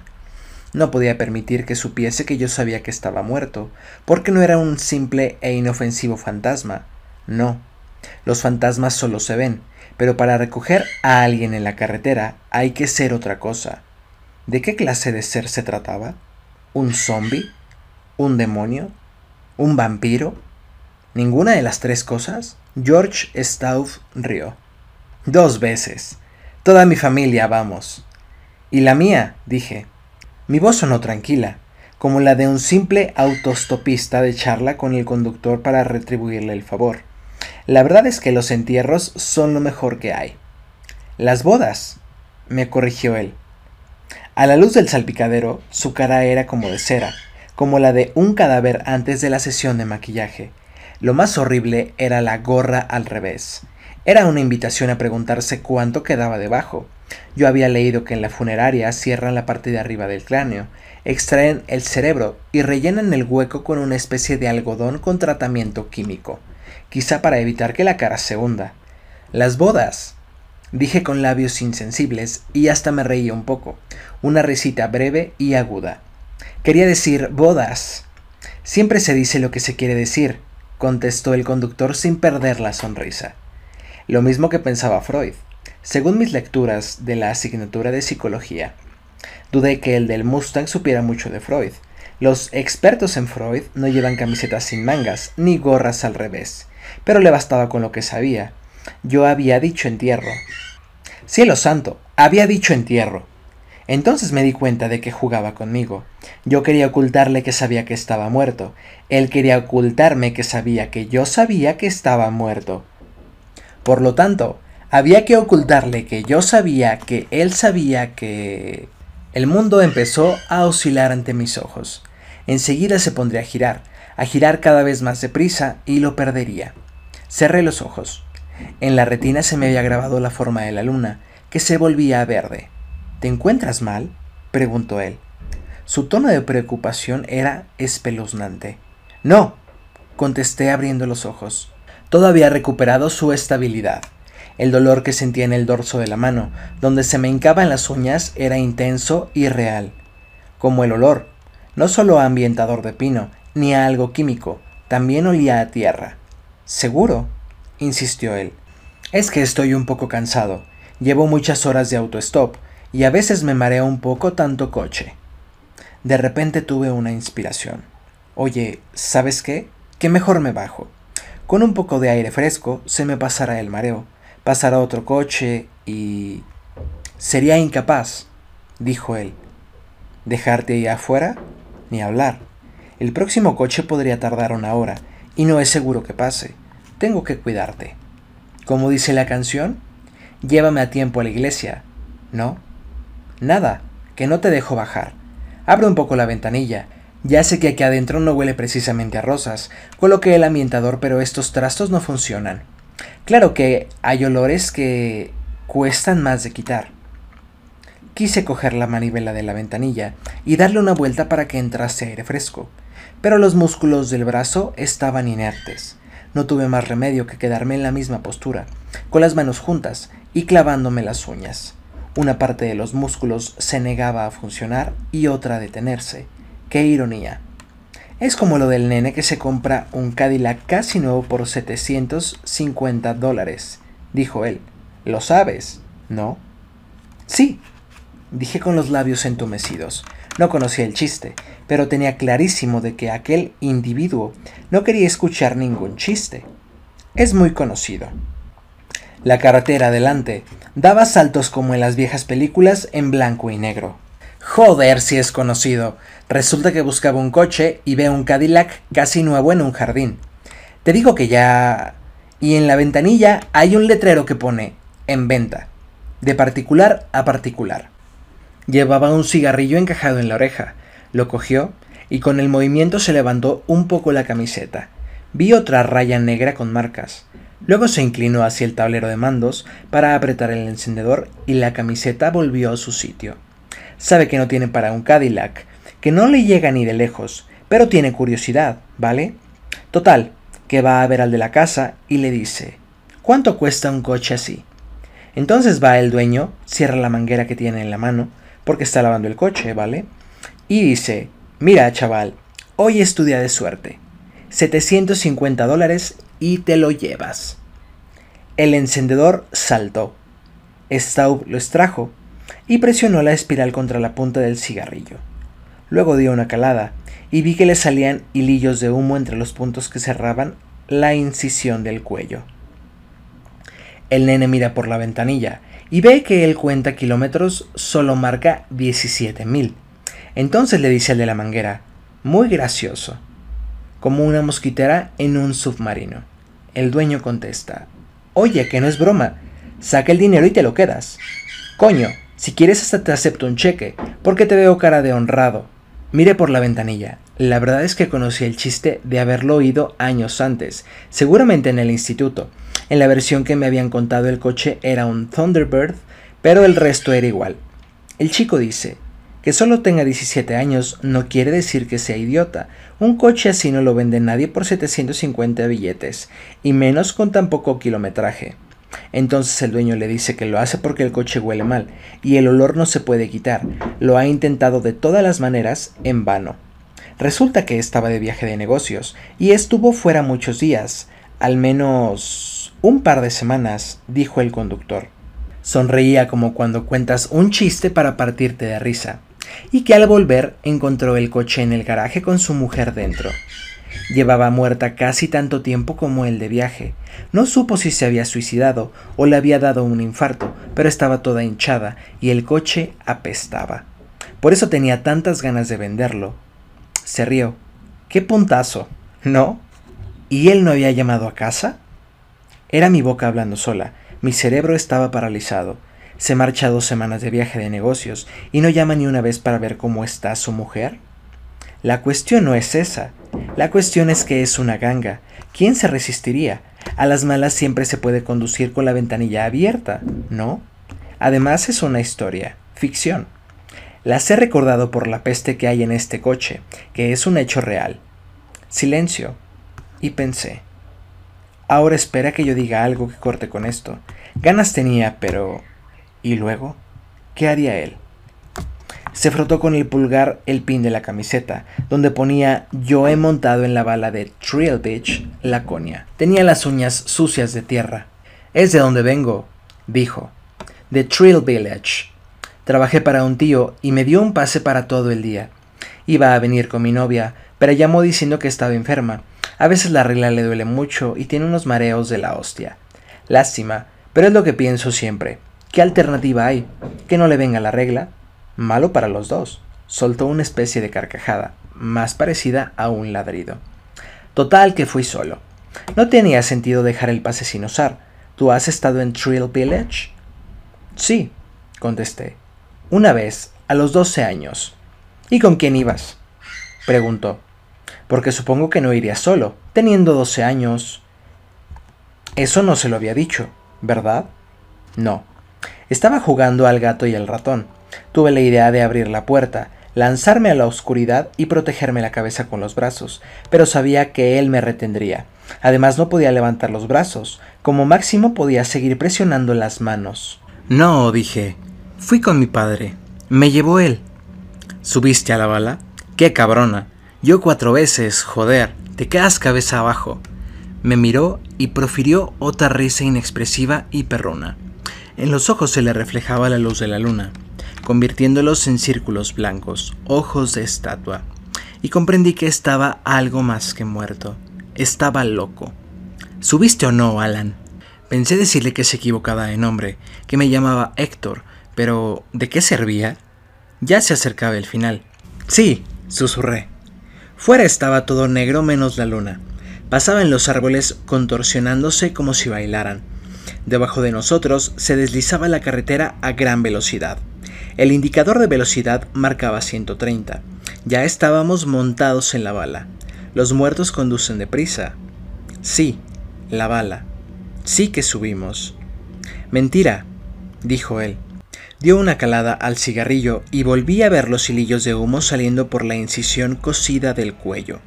No podía permitir que supiese que yo sabía que estaba muerto, porque no era un simple e inofensivo fantasma. No. Los fantasmas solo se ven, pero para recoger a alguien en la carretera hay que ser otra cosa. ¿De qué clase de ser se trataba? ¿Un zombie? ¿Un demonio? ¿Un vampiro? ¿Ninguna de las tres cosas? George Stauff rió. Dos veces. Toda mi familia, vamos. Y la mía, dije. Mi voz sonó tranquila, como la de un simple autostopista de charla con el conductor para retribuirle el favor. La verdad es que los entierros son lo mejor que hay. Las bodas, me corrigió él. A la luz del salpicadero, su cara era como de cera, como la de un cadáver antes de la sesión de maquillaje. Lo más horrible era la gorra al revés. Era una invitación a preguntarse cuánto quedaba debajo. Yo había leído que en la funeraria cierran la parte de arriba del cráneo, extraen el cerebro y rellenan el hueco con una especie de algodón con tratamiento químico, quizá para evitar que la cara se hunda. Las bodas, dije con labios insensibles y hasta me reí un poco, una risita breve y aguda. Quería decir bodas. Siempre se dice lo que se quiere decir, contestó el conductor sin perder la sonrisa. Lo mismo que pensaba Freud. Según mis lecturas de la asignatura de psicología, dudé que el del Mustang supiera mucho de Freud. Los expertos en Freud no llevan camisetas sin mangas, ni gorras al revés, pero le bastaba con lo que sabía. Yo había dicho entierro. Cielo santo, había dicho entierro. Entonces me di cuenta de que jugaba conmigo. Yo quería ocultarle que sabía que estaba muerto. Él quería ocultarme que sabía que yo sabía que estaba muerto. Por lo tanto, había que ocultarle que yo sabía que él sabía que... El mundo empezó a oscilar ante mis ojos. Enseguida se pondría a girar, a girar cada vez más deprisa y lo perdería. Cerré los ojos. En la retina se me había grabado la forma de la luna, que se volvía verde. ¿Te encuentras mal? preguntó él. Su tono de preocupación era espeluznante. No, contesté abriendo los ojos. Todo había recuperado su estabilidad. El dolor que sentía en el dorso de la mano, donde se me hincaban las uñas, era intenso y real. Como el olor, no solo a ambientador de pino, ni a algo químico, también olía a tierra. ¿Seguro? insistió él. Es que estoy un poco cansado. Llevo muchas horas de autostop y a veces me marea un poco tanto coche. De repente tuve una inspiración. Oye, ¿sabes qué? Que mejor me bajo. Con un poco de aire fresco se me pasará el mareo, pasará otro coche y... Sería incapaz, dijo él. ¿Dejarte ahí afuera? Ni hablar. El próximo coche podría tardar una hora, y no es seguro que pase. Tengo que cuidarte. ¿Cómo dice la canción? Llévame a tiempo a la iglesia. ¿No? Nada, que no te dejo bajar. Abre un poco la ventanilla. Ya sé que aquí adentro no huele precisamente a rosas. Coloqué el ambientador, pero estos trastos no funcionan. Claro que hay olores que cuestan más de quitar. Quise coger la manivela de la ventanilla y darle una vuelta para que entrase aire fresco, pero los músculos del brazo estaban inertes. No tuve más remedio que quedarme en la misma postura, con las manos juntas y clavándome las uñas. Una parte de los músculos se negaba a funcionar y otra a detenerse. ¡Qué ironía! Es como lo del nene que se compra un Cadillac casi nuevo por 750 dólares, dijo él. ¿Lo sabes? ¿No? Sí, dije con los labios entumecidos. No conocía el chiste, pero tenía clarísimo de que aquel individuo no quería escuchar ningún chiste. Es muy conocido. La carretera adelante daba saltos como en las viejas películas en blanco y negro. Joder, si es conocido. Resulta que buscaba un coche y ve un Cadillac casi nuevo en un jardín. Te digo que ya... Y en la ventanilla hay un letrero que pone en venta, de particular a particular. Llevaba un cigarrillo encajado en la oreja. Lo cogió y con el movimiento se levantó un poco la camiseta. Vi otra raya negra con marcas. Luego se inclinó hacia el tablero de mandos para apretar el encendedor y la camiseta volvió a su sitio. Sabe que no tiene para un Cadillac, que no le llega ni de lejos, pero tiene curiosidad, ¿vale? Total, que va a ver al de la casa y le dice, ¿cuánto cuesta un coche así? Entonces va el dueño, cierra la manguera que tiene en la mano, porque está lavando el coche, ¿vale? Y dice, mira chaval, hoy es tu día de suerte. 750 dólares y te lo llevas. El encendedor saltó. Staub lo extrajo y presionó la espiral contra la punta del cigarrillo. Luego dio una calada y vi que le salían hilillos de humo entre los puntos que cerraban la incisión del cuello. El nene mira por la ventanilla y ve que él cuenta kilómetros solo marca 17.000. Entonces le dice al de la manguera, muy gracioso, como una mosquitera en un submarino. El dueño contesta, oye, que no es broma, saca el dinero y te lo quedas. Coño, si quieres hasta te acepto un cheque, porque te veo cara de honrado. Mire por la ventanilla. La verdad es que conocí el chiste de haberlo oído años antes, seguramente en el instituto, en la versión que me habían contado el coche era un Thunderbird, pero el resto era igual. El chico dice, que solo tenga 17 años no quiere decir que sea idiota. Un coche así no lo vende nadie por 750 billetes, y menos con tan poco kilometraje. Entonces el dueño le dice que lo hace porque el coche huele mal, y el olor no se puede quitar. Lo ha intentado de todas las maneras en vano. Resulta que estaba de viaje de negocios, y estuvo fuera muchos días, al menos un par de semanas, dijo el conductor. Sonreía como cuando cuentas un chiste para partirte de risa, y que al volver encontró el coche en el garaje con su mujer dentro. Llevaba muerta casi tanto tiempo como el de viaje. No supo si se había suicidado o le había dado un infarto, pero estaba toda hinchada y el coche apestaba. Por eso tenía tantas ganas de venderlo. Se rió. ¡Qué puntazo! ¿No? ¿Y él no había llamado a casa? Era mi boca hablando sola. Mi cerebro estaba paralizado. Se marcha dos semanas de viaje de negocios y no llama ni una vez para ver cómo está su mujer. La cuestión no es esa. La cuestión es que es una ganga. ¿Quién se resistiría? A las malas siempre se puede conducir con la ventanilla abierta, ¿no? Además es una historia, ficción. Las he recordado por la peste que hay en este coche, que es un hecho real. Silencio. Y pensé. Ahora espera que yo diga algo que corte con esto. Ganas tenía, pero... ¿Y luego? ¿Qué haría él? Se frotó con el pulgar el pin de la camiseta, donde ponía Yo he montado en la bala de Trill Beach, Laconia. Tenía las uñas sucias de tierra. Es de donde vengo, dijo. De Trill Village. Trabajé para un tío y me dio un pase para todo el día. Iba a venir con mi novia, pero llamó diciendo que estaba enferma a veces la regla le duele mucho y tiene unos mareos de la hostia. Lástima, pero es lo que pienso siempre. ¿Qué alternativa hay? ¿Que no le venga la regla? Malo para los dos. Soltó una especie de carcajada, más parecida a un ladrido. Total que fui solo. No tenía sentido dejar el pase sin usar. ¿Tú has estado en Trill Village? Sí, contesté. Una vez, a los doce años. ¿Y con quién ibas? preguntó porque supongo que no iría solo, teniendo 12 años. Eso no se lo había dicho, ¿verdad? No. Estaba jugando al gato y al ratón. Tuve la idea de abrir la puerta, lanzarme a la oscuridad y protegerme la cabeza con los brazos, pero sabía que él me retendría. Además no podía levantar los brazos, como máximo podía seguir presionando las manos. No, dije. Fui con mi padre. Me llevó él. ¿Subiste a la bala? ¡Qué cabrona! Yo cuatro veces, joder, te quedas cabeza abajo. Me miró y profirió otra risa inexpresiva y perrona. En los ojos se le reflejaba la luz de la luna. convirtiéndolos en círculos blancos, ojos de estatua, y comprendí que estaba algo más que muerto. Estaba loco. ¿Subiste o no, Alan? Pensé decirle que se equivocaba de nombre, que me llamaba Héctor, pero ¿de qué servía? Ya se acercaba el final. Sí, susurré. Fuera estaba todo negro menos la luna. Pasaba en los árboles contorsionándose como si bailaran. Debajo de nosotros se deslizaba la carretera a gran velocidad. El indicador de velocidad marcaba 130. Ya estábamos montados en la bala. Los muertos conducen deprisa. Sí, la bala. Sí que subimos. Mentira, dijo él. Dio una calada al cigarrillo y volví a ver los hilillos de humo saliendo por la incisión cosida del cuello.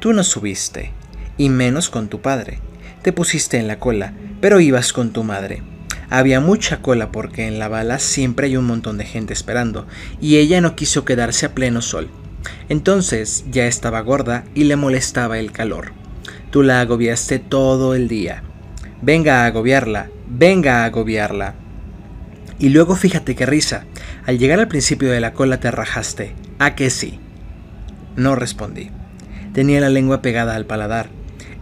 Tú no subiste, y menos con tu padre. Te pusiste en la cola, pero ibas con tu madre. Había mucha cola porque en la bala siempre hay un montón de gente esperando, y ella no quiso quedarse a pleno sol. Entonces ya estaba gorda y le molestaba el calor. Tú la agobiaste todo el día. Venga a agobiarla, venga a agobiarla. Y luego fíjate qué risa. Al llegar al principio de la cola te rajaste. ¿A que sí? No respondí. Tenía la lengua pegada al paladar.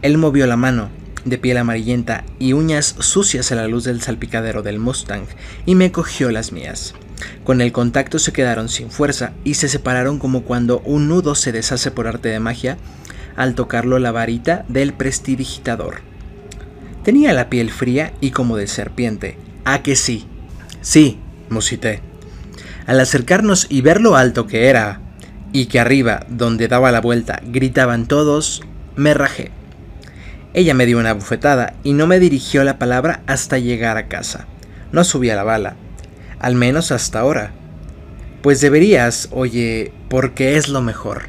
Él movió la mano, de piel amarillenta y uñas sucias a la luz del salpicadero del Mustang, y me cogió las mías. Con el contacto se quedaron sin fuerza y se separaron como cuando un nudo se deshace por arte de magia al tocarlo la varita del prestidigitador. Tenía la piel fría y como de serpiente. ¿A que sí? Sí, musité. Al acercarnos y ver lo alto que era, y que arriba, donde daba la vuelta, gritaban todos, me rajé. Ella me dio una bufetada y no me dirigió la palabra hasta llegar a casa. No subí a la bala, al menos hasta ahora. Pues deberías, oye, porque es lo mejor.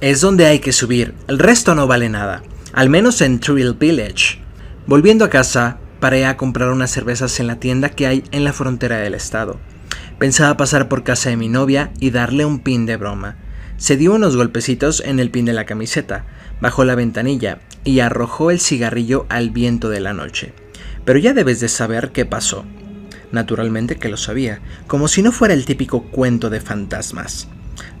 Es donde hay que subir, el resto no vale nada, al menos en Trill Village. Volviendo a casa, paré a comprar unas cervezas en la tienda que hay en la frontera del estado. Pensaba pasar por casa de mi novia y darle un pin de broma. Se dio unos golpecitos en el pin de la camiseta, bajó la ventanilla y arrojó el cigarrillo al viento de la noche. Pero ya debes de saber qué pasó. Naturalmente que lo sabía, como si no fuera el típico cuento de fantasmas.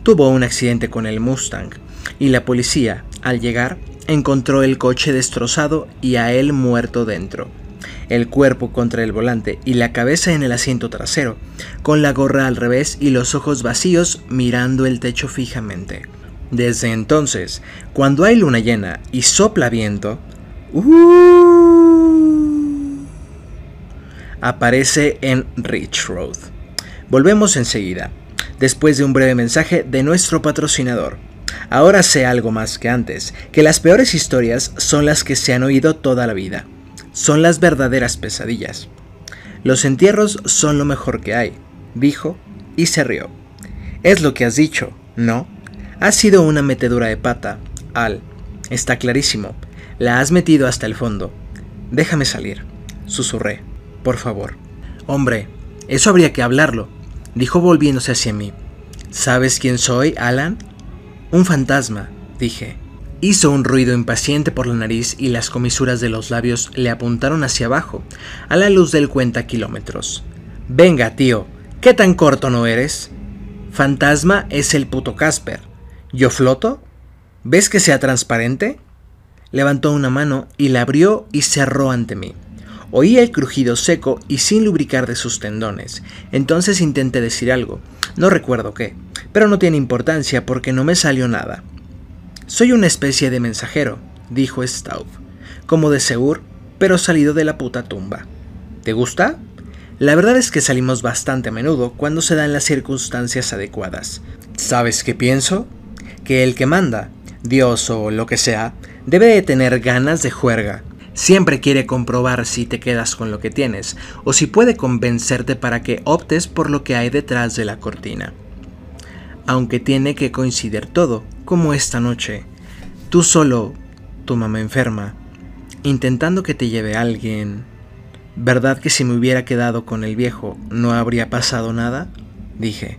Tuvo un accidente con el Mustang, y la policía, al llegar, encontró el coche destrozado y a él muerto dentro. El cuerpo contra el volante y la cabeza en el asiento trasero, con la gorra al revés y los ojos vacíos mirando el techo fijamente. Desde entonces, cuando hay luna llena y sopla viento, uh, aparece en Rich Road. Volvemos enseguida, después de un breve mensaje de nuestro patrocinador. Ahora sé algo más que antes, que las peores historias son las que se han oído toda la vida. Son las verdaderas pesadillas. Los entierros son lo mejor que hay, dijo y se rió. Es lo que has dicho, ¿no? Ha sido una metedura de pata, Al. Está clarísimo. La has metido hasta el fondo. Déjame salir. Susurré. Por favor. Hombre, eso habría que hablarlo, dijo volviéndose hacia mí. ¿Sabes quién soy, Alan? Un fantasma, dije. Hizo un ruido impaciente por la nariz y las comisuras de los labios le apuntaron hacia abajo, a la luz del cuenta kilómetros. Venga, tío, ¿qué tan corto no eres? Fantasma es el puto Casper. ¿Yo floto? ¿Ves que sea transparente? Levantó una mano y la abrió y cerró ante mí. Oí el crujido seco y sin lubricar de sus tendones. Entonces intenté decir algo. No recuerdo qué, pero no tiene importancia porque no me salió nada. Soy una especie de mensajero, dijo Staub, como de seguro, pero salido de la puta tumba. ¿Te gusta? La verdad es que salimos bastante a menudo cuando se dan las circunstancias adecuadas. ¿Sabes qué pienso? que el que manda, Dios o lo que sea, debe de tener ganas de juerga. Siempre quiere comprobar si te quedas con lo que tienes o si puede convencerte para que optes por lo que hay detrás de la cortina. Aunque tiene que coincidir todo, como esta noche. Tú solo, tu mamá enferma, intentando que te lleve alguien. ¿Verdad que si me hubiera quedado con el viejo no habría pasado nada? Dije.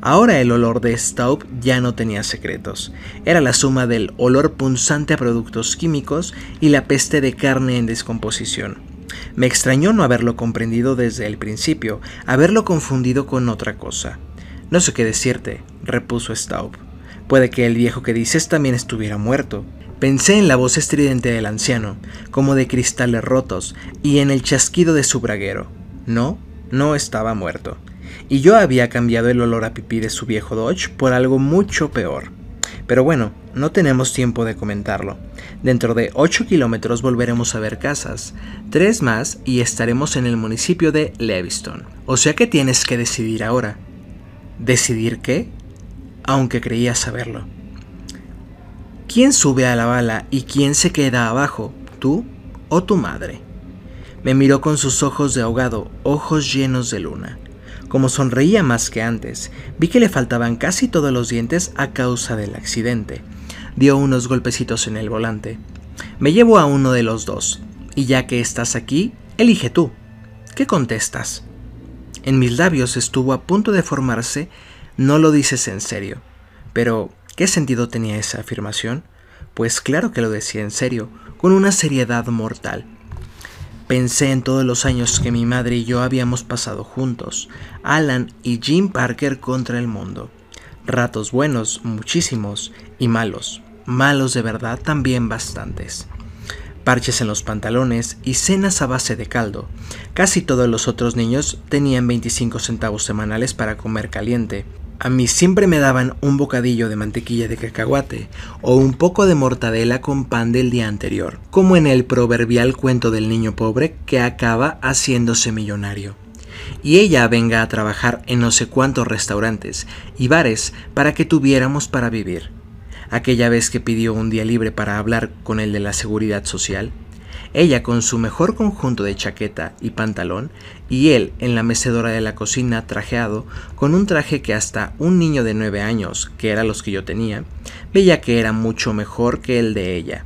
Ahora el olor de Staub ya no tenía secretos. Era la suma del olor punzante a productos químicos y la peste de carne en descomposición. Me extrañó no haberlo comprendido desde el principio, haberlo confundido con otra cosa. No sé qué decirte, repuso Staub. Puede que el viejo que dices también estuviera muerto. Pensé en la voz estridente del anciano, como de cristales rotos, y en el chasquido de su braguero. No, no estaba muerto. Y yo había cambiado el olor a pipí de su viejo Dodge por algo mucho peor. Pero bueno, no tenemos tiempo de comentarlo. Dentro de 8 kilómetros volveremos a ver casas, tres más y estaremos en el municipio de Leviston. O sea que tienes que decidir ahora. ¿Decidir qué? Aunque creía saberlo. ¿Quién sube a la bala y quién se queda abajo? ¿Tú o tu madre? Me miró con sus ojos de ahogado, ojos llenos de luna. Como sonreía más que antes, vi que le faltaban casi todos los dientes a causa del accidente. Dio unos golpecitos en el volante. Me llevo a uno de los dos, y ya que estás aquí, elige tú. ¿Qué contestas? En mis labios estuvo a punto de formarse, no lo dices en serio. Pero, ¿qué sentido tenía esa afirmación? Pues claro que lo decía en serio, con una seriedad mortal. Pensé en todos los años que mi madre y yo habíamos pasado juntos, Alan y Jim Parker contra el mundo. Ratos buenos, muchísimos, y malos, malos de verdad también bastantes. Parches en los pantalones y cenas a base de caldo. Casi todos los otros niños tenían 25 centavos semanales para comer caliente, a mí siempre me daban un bocadillo de mantequilla de cacahuate o un poco de mortadela con pan del día anterior, como en el proverbial cuento del niño pobre que acaba haciéndose millonario. Y ella venga a trabajar en no sé cuántos restaurantes y bares para que tuviéramos para vivir. Aquella vez que pidió un día libre para hablar con el de la seguridad social, ella con su mejor conjunto de chaqueta y pantalón, y él en la mecedora de la cocina trajeado, con un traje que hasta un niño de nueve años, que era los que yo tenía, veía que era mucho mejor que el de ella,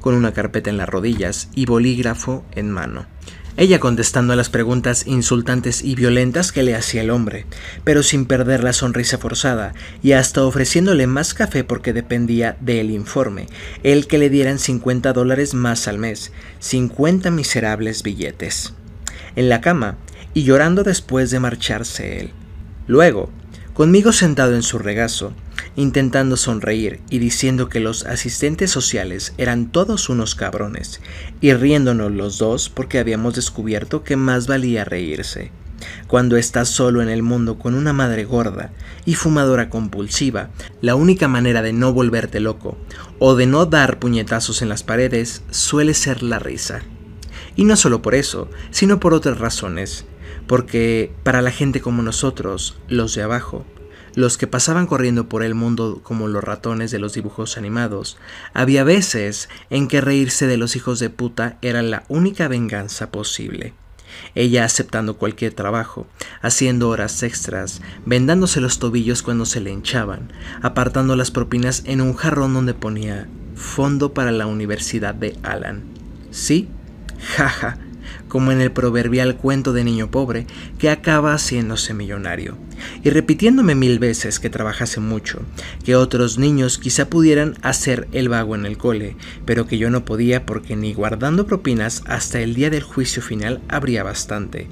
con una carpeta en las rodillas y bolígrafo en mano ella contestando a las preguntas insultantes y violentas que le hacía el hombre, pero sin perder la sonrisa forzada, y hasta ofreciéndole más café porque dependía del informe, el que le dieran 50 dólares más al mes, 50 miserables billetes. En la cama, y llorando después de marcharse él. Luego, conmigo sentado en su regazo, intentando sonreír y diciendo que los asistentes sociales eran todos unos cabrones, y riéndonos los dos porque habíamos descubierto que más valía reírse. Cuando estás solo en el mundo con una madre gorda y fumadora compulsiva, la única manera de no volverte loco o de no dar puñetazos en las paredes suele ser la risa. Y no solo por eso, sino por otras razones, porque para la gente como nosotros, los de abajo, los que pasaban corriendo por el mundo como los ratones de los dibujos animados, había veces en que reírse de los hijos de puta era la única venganza posible. Ella aceptando cualquier trabajo, haciendo horas extras, vendándose los tobillos cuando se le hinchaban, apartando las propinas en un jarrón donde ponía fondo para la Universidad de Alan. Sí, jaja, como en el proverbial cuento de niño pobre que acaba haciéndose millonario, y repitiéndome mil veces que trabajase mucho, que otros niños quizá pudieran hacer el vago en el cole, pero que yo no podía porque ni guardando propinas hasta el día del juicio final habría bastante,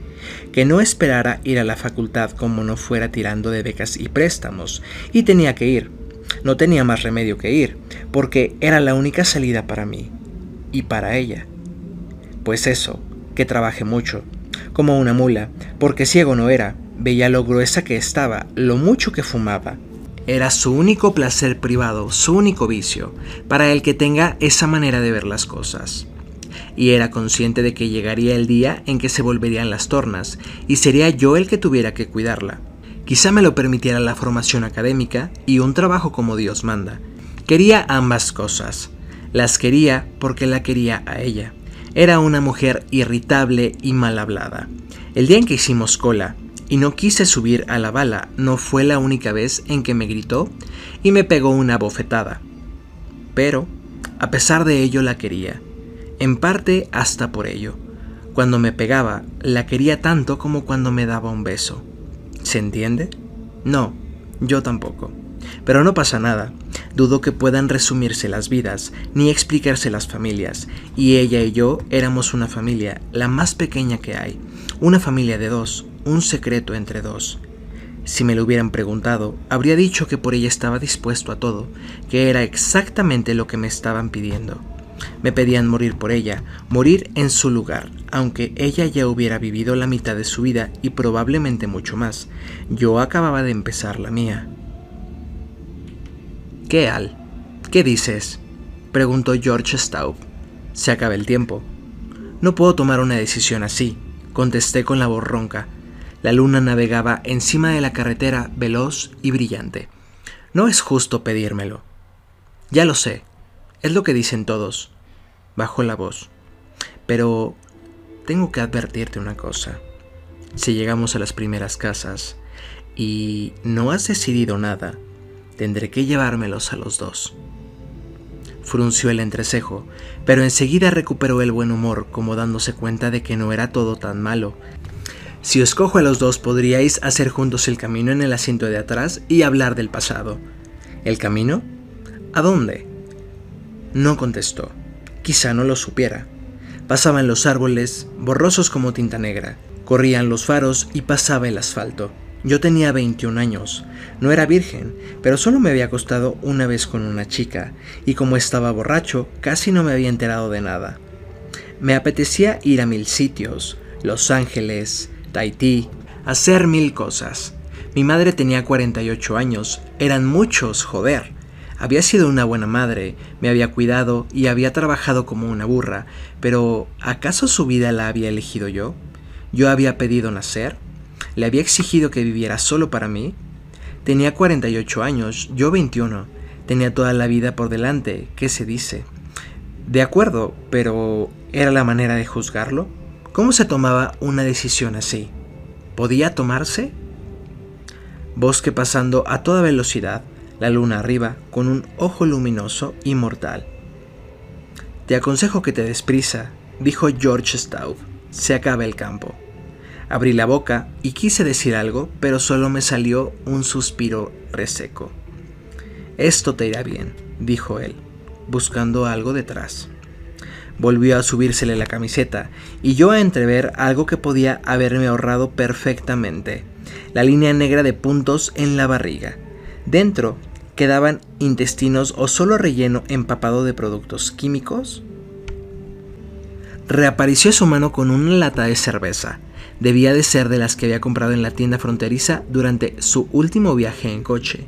que no esperara ir a la facultad como no fuera tirando de becas y préstamos, y tenía que ir. No tenía más remedio que ir, porque era la única salida para mí y para ella. Pues eso, que trabajé mucho, como una mula, porque ciego no era, veía lo gruesa que estaba, lo mucho que fumaba. Era su único placer privado, su único vicio, para el que tenga esa manera de ver las cosas. Y era consciente de que llegaría el día en que se volverían las tornas, y sería yo el que tuviera que cuidarla. Quizá me lo permitiera la formación académica y un trabajo como Dios manda. Quería ambas cosas. Las quería porque la quería a ella. Era una mujer irritable y mal hablada. El día en que hicimos cola y no quise subir a la bala no fue la única vez en que me gritó y me pegó una bofetada. Pero, a pesar de ello, la quería. En parte hasta por ello. Cuando me pegaba, la quería tanto como cuando me daba un beso. ¿Se entiende? No, yo tampoco. Pero no pasa nada. Dudo que puedan resumirse las vidas, ni explicarse las familias, y ella y yo éramos una familia, la más pequeña que hay, una familia de dos, un secreto entre dos. Si me lo hubieran preguntado, habría dicho que por ella estaba dispuesto a todo, que era exactamente lo que me estaban pidiendo. Me pedían morir por ella, morir en su lugar, aunque ella ya hubiera vivido la mitad de su vida y probablemente mucho más. Yo acababa de empezar la mía. ¿Qué, Al? ¿Qué dices? preguntó George Staub. Se acaba el tiempo. No puedo tomar una decisión así, contesté con la voz ronca. La luna navegaba encima de la carretera veloz y brillante. No es justo pedírmelo. Ya lo sé, es lo que dicen todos. Bajó la voz. Pero tengo que advertirte una cosa. Si llegamos a las primeras casas y no has decidido nada, tendré que llevármelos a los dos. Frunció el entrecejo, pero enseguida recuperó el buen humor como dándose cuenta de que no era todo tan malo si os cojo a los dos podríais hacer juntos el camino en el asiento de atrás y hablar del pasado. ¿El camino? ¿A dónde? No contestó. Quizá no lo supiera. Pasaban los árboles, borrosos como tinta negra. Corrían los faros y pasaba el asfalto. Yo tenía 21 años. No era virgen, pero solo me había acostado una vez con una chica, y como estaba borracho, casi no me había enterado de nada. Me apetecía ir a mil sitios, Los Ángeles, Tahití, hacer mil cosas. Mi madre tenía 48 años, eran muchos, joder. Había sido una buena madre, me había cuidado y había trabajado como una burra, pero ¿acaso su vida la había elegido yo? ¿Yo había pedido nacer? ¿Le había exigido que viviera solo para mí? Tenía 48 años, yo 21. Tenía toda la vida por delante, ¿qué se dice? De acuerdo, pero ¿era la manera de juzgarlo? ¿Cómo se tomaba una decisión así? ¿Podía tomarse? Bosque pasando a toda velocidad, la luna arriba, con un ojo luminoso y mortal. Te aconsejo que te des prisa, dijo George Staub. Se acaba el campo. Abrí la boca y quise decir algo, pero solo me salió un suspiro reseco. Esto te irá bien, dijo él, buscando algo detrás. Volvió a subírsele la camiseta y yo a entrever algo que podía haberme ahorrado perfectamente, la línea negra de puntos en la barriga. Dentro quedaban intestinos o solo relleno empapado de productos químicos. Reapareció su mano con una lata de cerveza. Debía de ser de las que había comprado en la tienda fronteriza durante su último viaje en coche.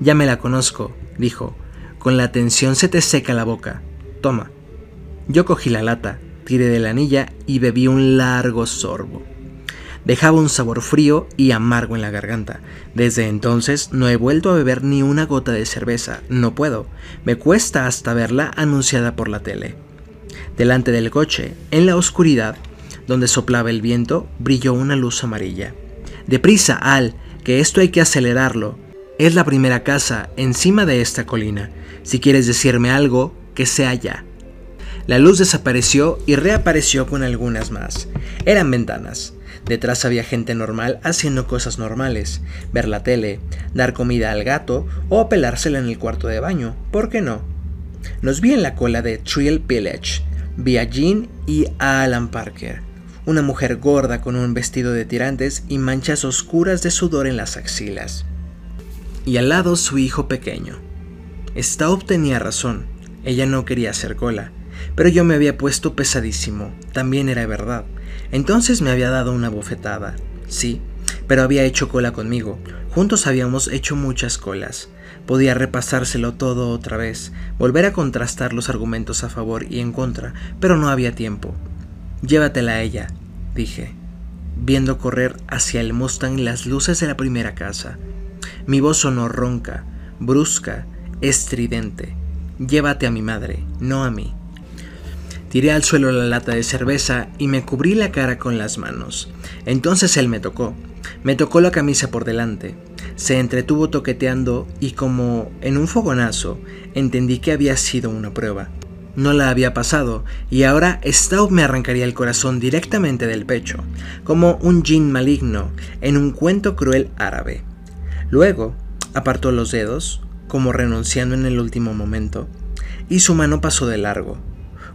Ya me la conozco, dijo. Con la tensión se te seca la boca. Toma. Yo cogí la lata, tiré de la anilla y bebí un largo sorbo. Dejaba un sabor frío y amargo en la garganta. Desde entonces no he vuelto a beber ni una gota de cerveza, no puedo. Me cuesta hasta verla anunciada por la tele. Delante del coche, en la oscuridad, donde soplaba el viento, brilló una luz amarilla. Deprisa, Al, que esto hay que acelerarlo. Es la primera casa encima de esta colina. Si quieres decirme algo, que sea ya. La luz desapareció y reapareció con algunas más. Eran ventanas. Detrás había gente normal haciendo cosas normales, ver la tele, dar comida al gato o pelársela en el cuarto de baño, ¿por qué no? Nos vi en la cola de Trill Village, vi a Jean y a Alan Parker, una mujer gorda con un vestido de tirantes y manchas oscuras de sudor en las axilas. Y al lado su hijo pequeño. Staub tenía razón, ella no quería hacer cola, pero yo me había puesto pesadísimo, también era verdad. Entonces me había dado una bofetada, sí, pero había hecho cola conmigo. Juntos habíamos hecho muchas colas. Podía repasárselo todo otra vez, volver a contrastar los argumentos a favor y en contra, pero no había tiempo. Llévatela a ella, dije, viendo correr hacia el Mustang las luces de la primera casa. Mi voz sonó ronca, brusca, estridente. Llévate a mi madre, no a mí. Tiré al suelo la lata de cerveza y me cubrí la cara con las manos. Entonces él me tocó. Me tocó la camisa por delante. Se entretuvo toqueteando y como en un fogonazo entendí que había sido una prueba. No la había pasado y ahora Staub me arrancaría el corazón directamente del pecho, como un jin maligno en un cuento cruel árabe. Luego apartó los dedos, como renunciando en el último momento, y su mano pasó de largo.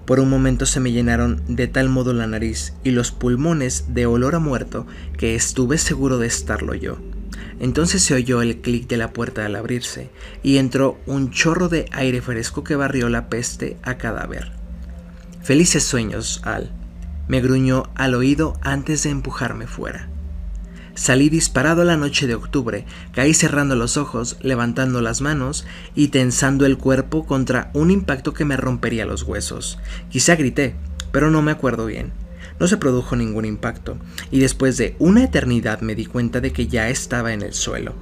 Por un momento se me llenaron de tal modo la nariz y los pulmones de olor a muerto que estuve seguro de estarlo yo. Entonces se oyó el clic de la puerta al abrirse y entró un chorro de aire fresco que barrió la peste a cadáver. Felices sueños, Al. Me gruñó al oído antes de empujarme fuera. Salí disparado la noche de octubre, caí cerrando los ojos, levantando las manos y tensando el cuerpo contra un impacto que me rompería los huesos. Quizá grité, pero no me acuerdo bien. No se produjo ningún impacto, y después de una eternidad me di cuenta de que ya estaba en el suelo.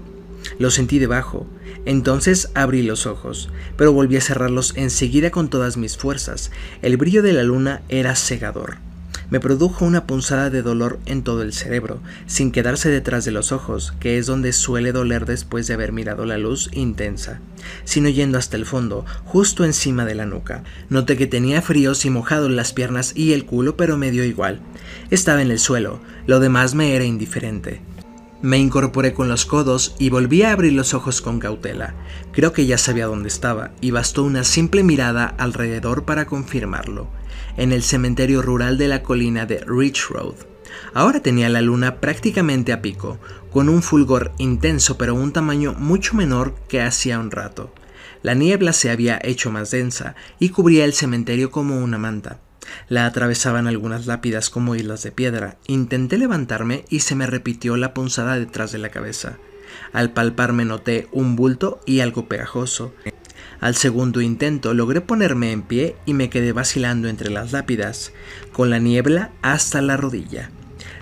Lo sentí debajo, entonces abrí los ojos, pero volví a cerrarlos enseguida con todas mis fuerzas. El brillo de la luna era cegador me produjo una punzada de dolor en todo el cerebro, sin quedarse detrás de los ojos, que es donde suele doler después de haber mirado la luz intensa, sino yendo hasta el fondo, justo encima de la nuca. Noté que tenía fríos y mojado las piernas y el culo, pero me dio igual. Estaba en el suelo, lo demás me era indiferente. Me incorporé con los codos y volví a abrir los ojos con cautela. Creo que ya sabía dónde estaba, y bastó una simple mirada alrededor para confirmarlo en el cementerio rural de la colina de Rich Road. Ahora tenía la luna prácticamente a pico, con un fulgor intenso pero un tamaño mucho menor que hacía un rato. La niebla se había hecho más densa y cubría el cementerio como una manta. La atravesaban algunas lápidas como islas de piedra. Intenté levantarme y se me repitió la punzada detrás de la cabeza. Al palparme noté un bulto y algo pegajoso. Al segundo intento logré ponerme en pie y me quedé vacilando entre las lápidas, con la niebla hasta la rodilla.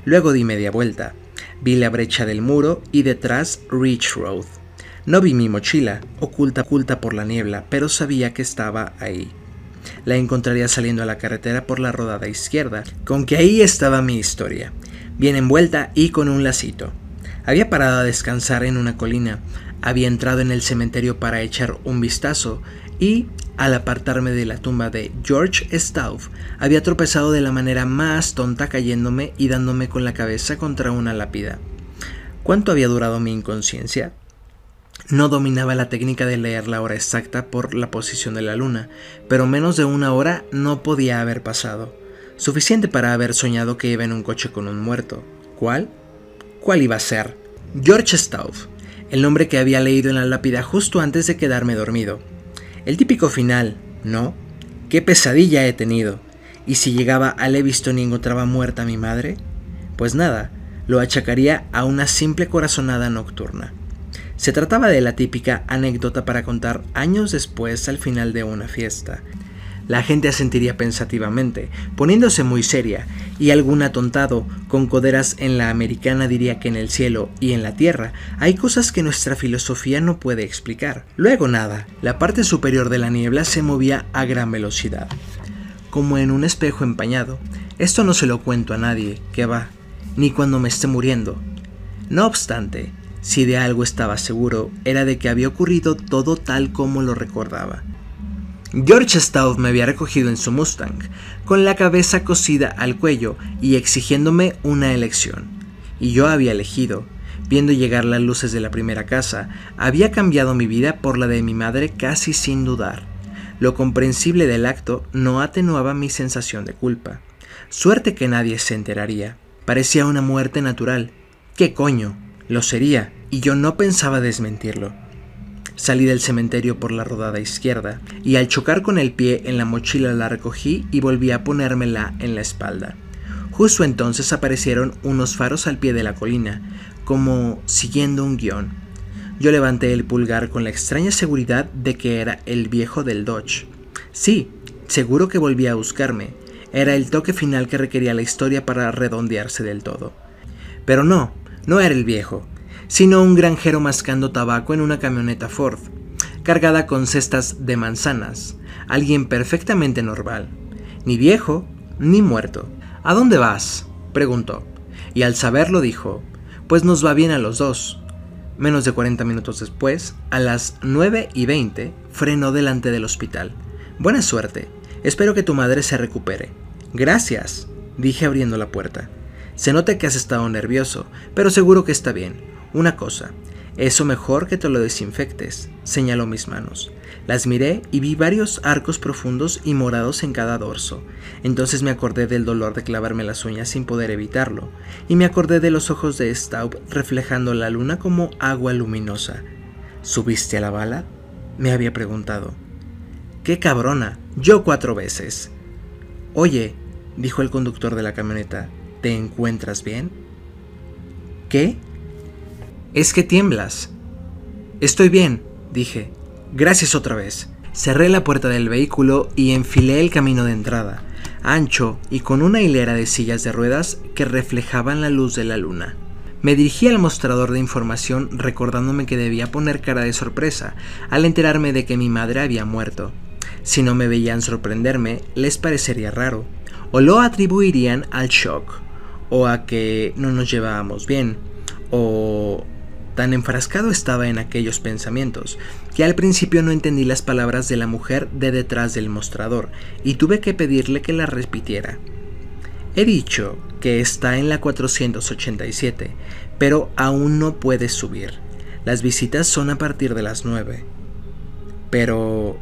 Luego di media vuelta. Vi la brecha del muro y detrás Rich Road. No vi mi mochila, oculta oculta por la niebla, pero sabía que estaba ahí. La encontraría saliendo a la carretera por la rodada izquierda, con que ahí estaba mi historia, bien envuelta y con un lacito. Había parado a descansar en una colina, había entrado en el cementerio para echar un vistazo y, al apartarme de la tumba de George Stauff, había tropezado de la manera más tonta cayéndome y dándome con la cabeza contra una lápida. ¿Cuánto había durado mi inconsciencia? No dominaba la técnica de leer la hora exacta por la posición de la luna, pero menos de una hora no podía haber pasado. Suficiente para haber soñado que iba en un coche con un muerto. ¿Cuál? ¿Cuál iba a ser? George Stauff el nombre que había leído en la lápida justo antes de quedarme dormido. El típico final, ¿no? ¿Qué pesadilla he tenido? ¿Y si llegaba a Leviston y encontraba muerta a mi madre? Pues nada, lo achacaría a una simple corazonada nocturna. Se trataba de la típica anécdota para contar años después al final de una fiesta, la gente asentiría pensativamente, poniéndose muy seria, y algún atontado con coderas en la americana diría que en el cielo y en la tierra hay cosas que nuestra filosofía no puede explicar. Luego nada, la parte superior de la niebla se movía a gran velocidad, como en un espejo empañado. Esto no se lo cuento a nadie, que va, ni cuando me esté muriendo. No obstante, si de algo estaba seguro, era de que había ocurrido todo tal como lo recordaba. George Stout me había recogido en su Mustang, con la cabeza cosida al cuello y exigiéndome una elección. Y yo había elegido. Viendo llegar las luces de la primera casa, había cambiado mi vida por la de mi madre casi sin dudar. Lo comprensible del acto no atenuaba mi sensación de culpa. Suerte que nadie se enteraría. Parecía una muerte natural. ¿Qué coño? Lo sería, y yo no pensaba desmentirlo. Salí del cementerio por la rodada izquierda y al chocar con el pie en la mochila la recogí y volví a ponérmela en la espalda. Justo entonces aparecieron unos faros al pie de la colina, como siguiendo un guion. Yo levanté el pulgar con la extraña seguridad de que era el viejo del Dodge. Sí, seguro que volvía a buscarme. Era el toque final que requería la historia para redondearse del todo. Pero no, no era el viejo sino un granjero mascando tabaco en una camioneta Ford, cargada con cestas de manzanas, alguien perfectamente normal, ni viejo ni muerto. ¿A dónde vas? preguntó, y al saberlo dijo, pues nos va bien a los dos. Menos de 40 minutos después, a las 9 y 20, frenó delante del hospital. Buena suerte, espero que tu madre se recupere. Gracias, dije abriendo la puerta. Se nota que has estado nervioso, pero seguro que está bien. Una cosa, Eso mejor que te lo desinfectes, señaló mis manos. Las miré y vi varios arcos profundos y morados en cada dorso. Entonces me acordé del dolor de clavarme las uñas sin poder evitarlo, y me acordé de los ojos de Staub reflejando la luna como agua luminosa. ¿Subiste a la bala? me había preguntado. ¡Qué cabrona! Yo cuatro veces. Oye, dijo el conductor de la camioneta, ¿te encuentras bien? ¿Qué? Es que tiemblas. Estoy bien, dije. Gracias otra vez. Cerré la puerta del vehículo y enfilé el camino de entrada, ancho y con una hilera de sillas de ruedas que reflejaban la luz de la luna. Me dirigí al mostrador de información recordándome que debía poner cara de sorpresa al enterarme de que mi madre había muerto. Si no me veían sorprenderme, les parecería raro, o lo atribuirían al shock, o a que no nos llevábamos bien, o Tan enfrascado estaba en aquellos pensamientos, que al principio no entendí las palabras de la mujer de detrás del mostrador, y tuve que pedirle que las repitiera. He dicho que está en la 487, pero aún no puedes subir. Las visitas son a partir de las 9. Pero...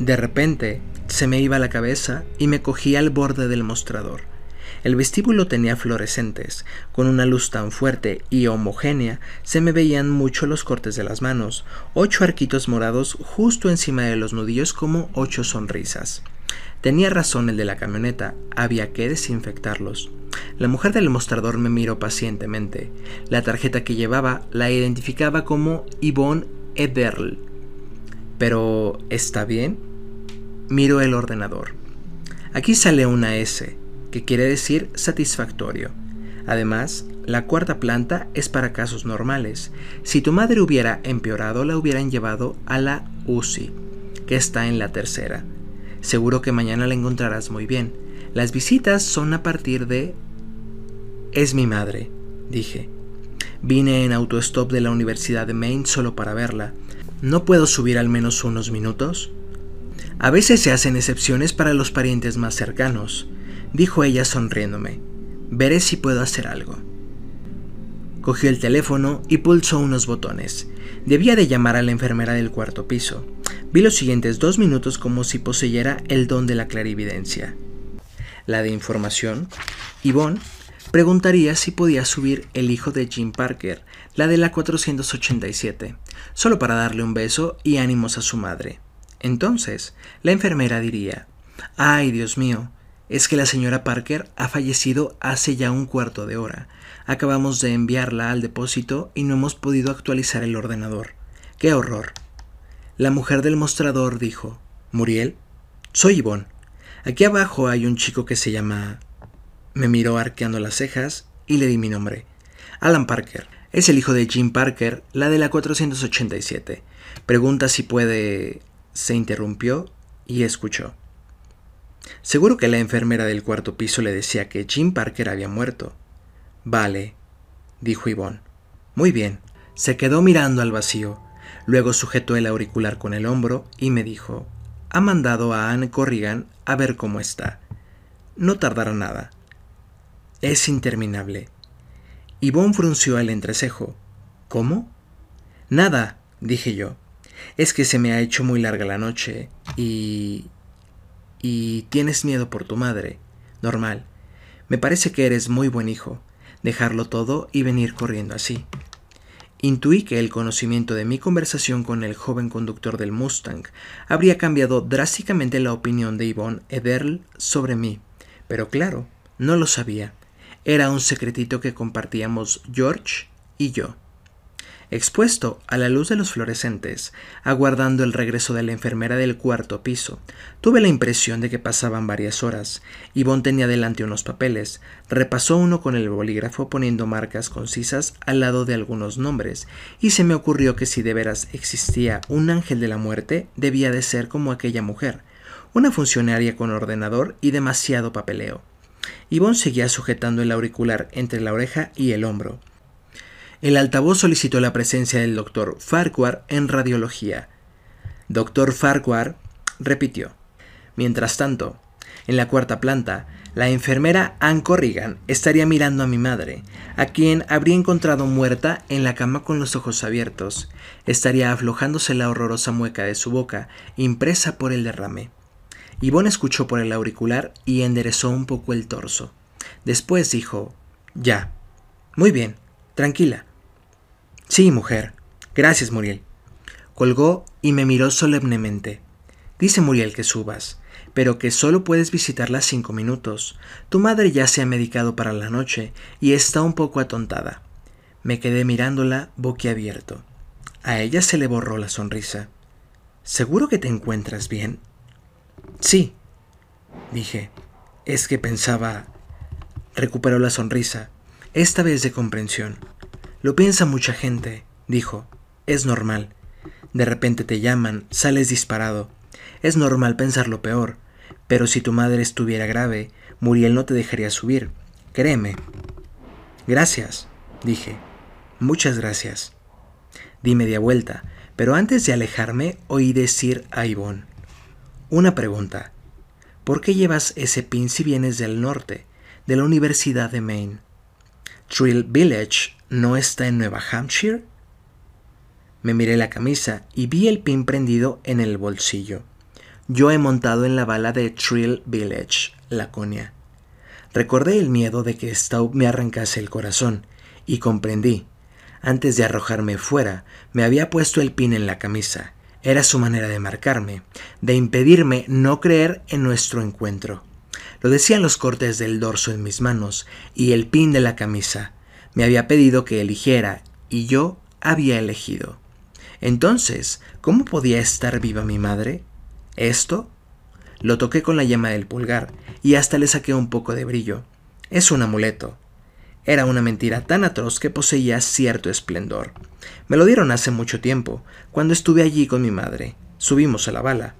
De repente, se me iba la cabeza y me cogí al borde del mostrador. El vestíbulo tenía fluorescentes. Con una luz tan fuerte y homogénea se me veían mucho los cortes de las manos, ocho arquitos morados justo encima de los nudillos como ocho sonrisas. Tenía razón el de la camioneta, había que desinfectarlos. La mujer del mostrador me miró pacientemente. La tarjeta que llevaba la identificaba como Yvonne Ederl. Pero, ¿está bien? Miro el ordenador. Aquí sale una S que quiere decir satisfactorio. Además, la cuarta planta es para casos normales. Si tu madre hubiera empeorado, la hubieran llevado a la UCI, que está en la tercera. Seguro que mañana la encontrarás muy bien. Las visitas son a partir de... Es mi madre, dije. Vine en autostop de la Universidad de Maine solo para verla. ¿No puedo subir al menos unos minutos? A veces se hacen excepciones para los parientes más cercanos dijo ella sonriéndome. Veré si puedo hacer algo. Cogió el teléfono y pulsó unos botones. Debía de llamar a la enfermera del cuarto piso. Vi los siguientes dos minutos como si poseyera el don de la clarividencia. La de información, Yvonne preguntaría si podía subir el hijo de Jim Parker, la de la 487, solo para darle un beso y ánimos a su madre. Entonces, la enfermera diría, Ay, Dios mío, es que la señora Parker ha fallecido hace ya un cuarto de hora. Acabamos de enviarla al depósito y no hemos podido actualizar el ordenador. ¡Qué horror! La mujer del mostrador dijo, Muriel, soy Yvonne. Aquí abajo hay un chico que se llama... Me miró arqueando las cejas y le di mi nombre. Alan Parker. Es el hijo de Jim Parker, la de la 487. Pregunta si puede... Se interrumpió y escuchó. Seguro que la enfermera del cuarto piso le decía que Jim Parker había muerto. Vale, dijo Yvonne. Muy bien. Se quedó mirando al vacío. Luego sujetó el auricular con el hombro y me dijo, ha mandado a Anne Corrigan a ver cómo está. No tardará nada. Es interminable. Yvonne frunció el entrecejo. ¿Cómo? Nada, dije yo. Es que se me ha hecho muy larga la noche y y tienes miedo por tu madre. Normal. Me parece que eres muy buen hijo. Dejarlo todo y venir corriendo así. Intuí que el conocimiento de mi conversación con el joven conductor del Mustang habría cambiado drásticamente la opinión de Yvonne Ederl sobre mí, pero claro, no lo sabía. Era un secretito que compartíamos George y yo expuesto a la luz de los fluorescentes, aguardando el regreso de la enfermera del cuarto piso. Tuve la impresión de que pasaban varias horas. Yvonne tenía delante unos papeles, repasó uno con el bolígrafo poniendo marcas concisas al lado de algunos nombres, y se me ocurrió que si de veras existía un ángel de la muerte, debía de ser como aquella mujer, una funcionaria con ordenador y demasiado papeleo. Yvonne seguía sujetando el auricular entre la oreja y el hombro. El altavoz solicitó la presencia del doctor Farquhar en radiología. Doctor Farquhar repitió. Mientras tanto, En la cuarta planta, la enfermera Ann Corrigan estaría mirando a mi madre, a quien habría encontrado muerta en la cama con los ojos abiertos. Estaría aflojándose la horrorosa mueca de su boca, impresa por el derrame. Yvonne escuchó por el auricular y enderezó un poco el torso. Después dijo, Ya. Muy bien. Tranquila. Sí, mujer. Gracias, Muriel. Colgó y me miró solemnemente. Dice Muriel que subas pero que solo puedes visitarla cinco minutos. Tu madre ya se ha medicado para la noche y está un poco atontada. Me quedé mirándola boquiabierto. A ella se le borró la sonrisa. ¿Seguro que te encuentras bien? Sí, dije. Es que pensaba... Recuperó la sonrisa, esta vez de comprensión. Lo piensa mucha gente, dijo. Es normal. De repente te llaman, sales disparado. Es normal pensar lo peor, pero si tu madre estuviera grave, Muriel no te dejaría subir. Créeme. Gracias, dije. Muchas gracias. Di media vuelta, pero antes de alejarme oí decir a Ivonne. Una pregunta. ¿Por qué llevas ese pin si vienes del norte, de la Universidad de Maine? ¿Trill Village no está en Nueva Hampshire? Me miré la camisa y vi el pin prendido en el bolsillo. Yo he montado en la bala de Trill Village, Laconia. Recordé el miedo de que Staub me arrancase el corazón y comprendí. Antes de arrojarme fuera, me había puesto el pin en la camisa. Era su manera de marcarme, de impedirme no creer en nuestro encuentro. Lo decían los cortes del dorso en mis manos y el pin de la camisa. Me había pedido que eligiera y yo había elegido. Entonces, ¿cómo podía estar viva mi madre? Esto lo toqué con la yema del pulgar y hasta le saqué un poco de brillo. Es un amuleto. Era una mentira tan atroz que poseía cierto esplendor. Me lo dieron hace mucho tiempo, cuando estuve allí con mi madre. Subimos a la bala.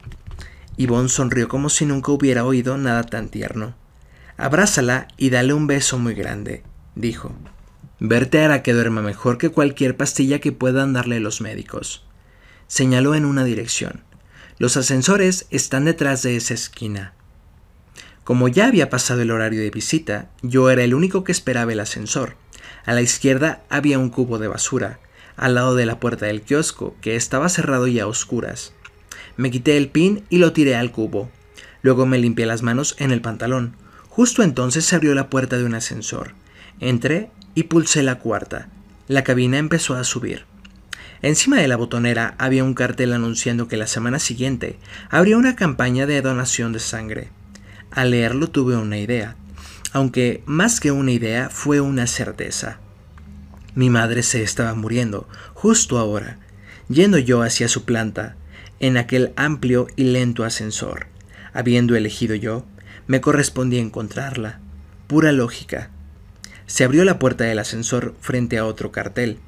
Yvonne sonrió como si nunca hubiera oído nada tan tierno. Abrázala y dale un beso muy grande, dijo. Verte hará que duerma mejor que cualquier pastilla que puedan darle los médicos. Señaló en una dirección. Los ascensores están detrás de esa esquina. Como ya había pasado el horario de visita, yo era el único que esperaba el ascensor. A la izquierda había un cubo de basura, al lado de la puerta del kiosco, que estaba cerrado y a oscuras. Me quité el pin y lo tiré al cubo. Luego me limpié las manos en el pantalón. Justo entonces se abrió la puerta de un ascensor. Entré y pulsé la cuarta. La cabina empezó a subir. Encima de la botonera había un cartel anunciando que la semana siguiente habría una campaña de donación de sangre. Al leerlo tuve una idea, aunque más que una idea fue una certeza. Mi madre se estaba muriendo, justo ahora, yendo yo hacia su planta, en aquel amplio y lento ascensor. Habiendo elegido yo, me correspondía encontrarla. Pura lógica. Se abrió la puerta del ascensor frente a otro cartel.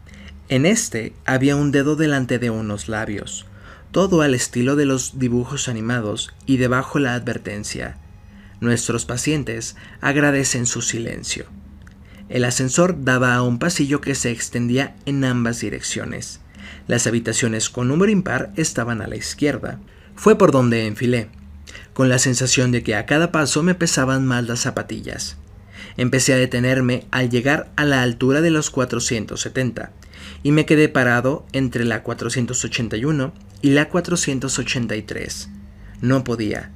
En este había un dedo delante de unos labios, todo al estilo de los dibujos animados y debajo la advertencia. Nuestros pacientes agradecen su silencio. El ascensor daba a un pasillo que se extendía en ambas direcciones. Las habitaciones con número impar estaban a la izquierda. Fue por donde enfilé, con la sensación de que a cada paso me pesaban más las zapatillas. Empecé a detenerme al llegar a la altura de los 470 y me quedé parado entre la 481 y la 483. No podía.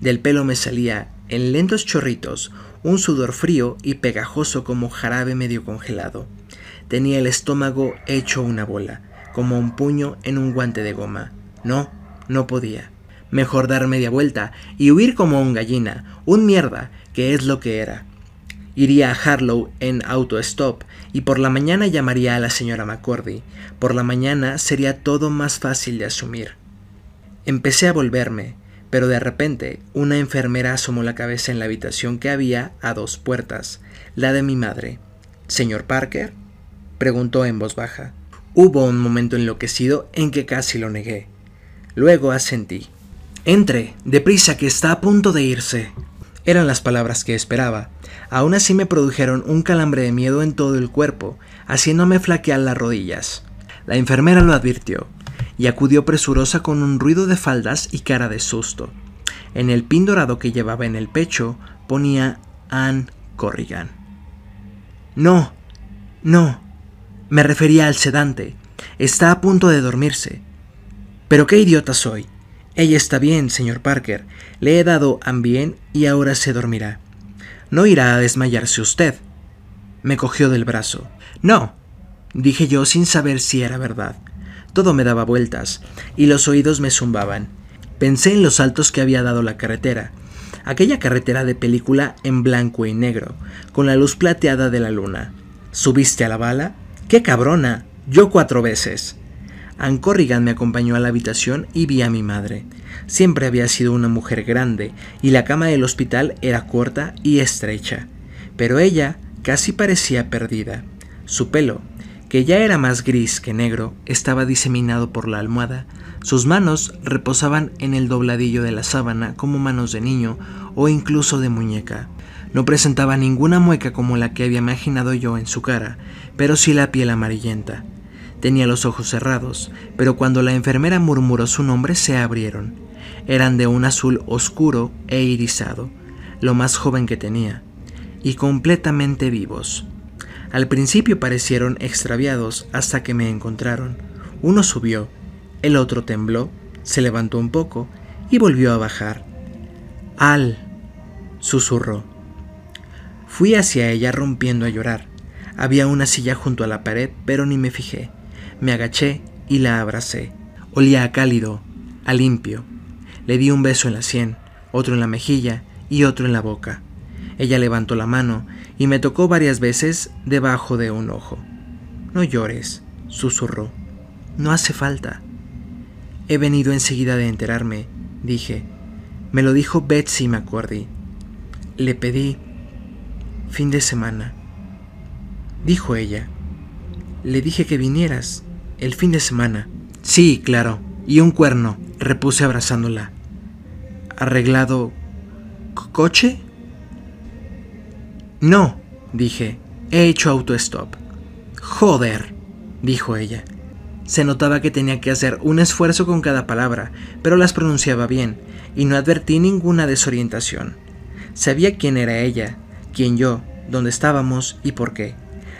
Del pelo me salía, en lentos chorritos, un sudor frío y pegajoso como jarabe medio congelado. Tenía el estómago hecho una bola, como un puño en un guante de goma. No, no podía. Mejor dar media vuelta y huir como un gallina, un mierda, que es lo que era. Iría a Harlow en auto-stop y por la mañana llamaría a la señora McCordy. Por la mañana sería todo más fácil de asumir. Empecé a volverme, pero de repente una enfermera asomó la cabeza en la habitación que había a dos puertas, la de mi madre. ¿Señor Parker? preguntó en voz baja. Hubo un momento enloquecido en que casi lo negué. Luego asentí. Entre, deprisa que está a punto de irse. Eran las palabras que esperaba, Aún así me produjeron un calambre de miedo en todo el cuerpo, haciéndome flaquear las rodillas. La enfermera lo advirtió, y acudió presurosa con un ruido de faldas y cara de susto. En el pin dorado que llevaba en el pecho ponía Anne Corrigan. No, no, me refería al sedante. Está a punto de dormirse. Pero qué idiota soy. Ella está bien, señor Parker. Le he dado Ambien y ahora se dormirá. No irá a desmayarse usted. Me cogió del brazo. No, dije yo sin saber si era verdad. Todo me daba vueltas, y los oídos me zumbaban. Pensé en los saltos que había dado la carretera, aquella carretera de película en blanco y negro, con la luz plateada de la luna. ¿Subiste a la bala? ¡Qué cabrona! Yo cuatro veces. Ann Corrigan me acompañó a la habitación y vi a mi madre. Siempre había sido una mujer grande, y la cama del hospital era corta y estrecha. Pero ella casi parecía perdida. Su pelo, que ya era más gris que negro, estaba diseminado por la almohada. Sus manos reposaban en el dobladillo de la sábana como manos de niño o incluso de muñeca. No presentaba ninguna mueca como la que había imaginado yo en su cara, pero sí la piel amarillenta. Tenía los ojos cerrados, pero cuando la enfermera murmuró su nombre se abrieron. Eran de un azul oscuro e irisado, lo más joven que tenía, y completamente vivos. Al principio parecieron extraviados hasta que me encontraron. Uno subió, el otro tembló, se levantó un poco y volvió a bajar. Al, susurró. Fui hacia ella rompiendo a llorar. Había una silla junto a la pared, pero ni me fijé. Me agaché y la abracé. Olía a cálido, a limpio. Le di un beso en la sien, otro en la mejilla y otro en la boca. Ella levantó la mano y me tocó varias veces debajo de un ojo. No llores, susurró. No hace falta. He venido enseguida de enterarme, dije. Me lo dijo Betsy McCordy. Le pedí fin de semana. Dijo ella. Le dije que vinieras el fin de semana. Sí, claro. Y un cuerno, repuse abrazándola. ¿Arreglado coche? No, dije. He hecho autostop. Joder, dijo ella. Se notaba que tenía que hacer un esfuerzo con cada palabra, pero las pronunciaba bien, y no advertí ninguna desorientación. Sabía quién era ella, quién yo, dónde estábamos y por qué.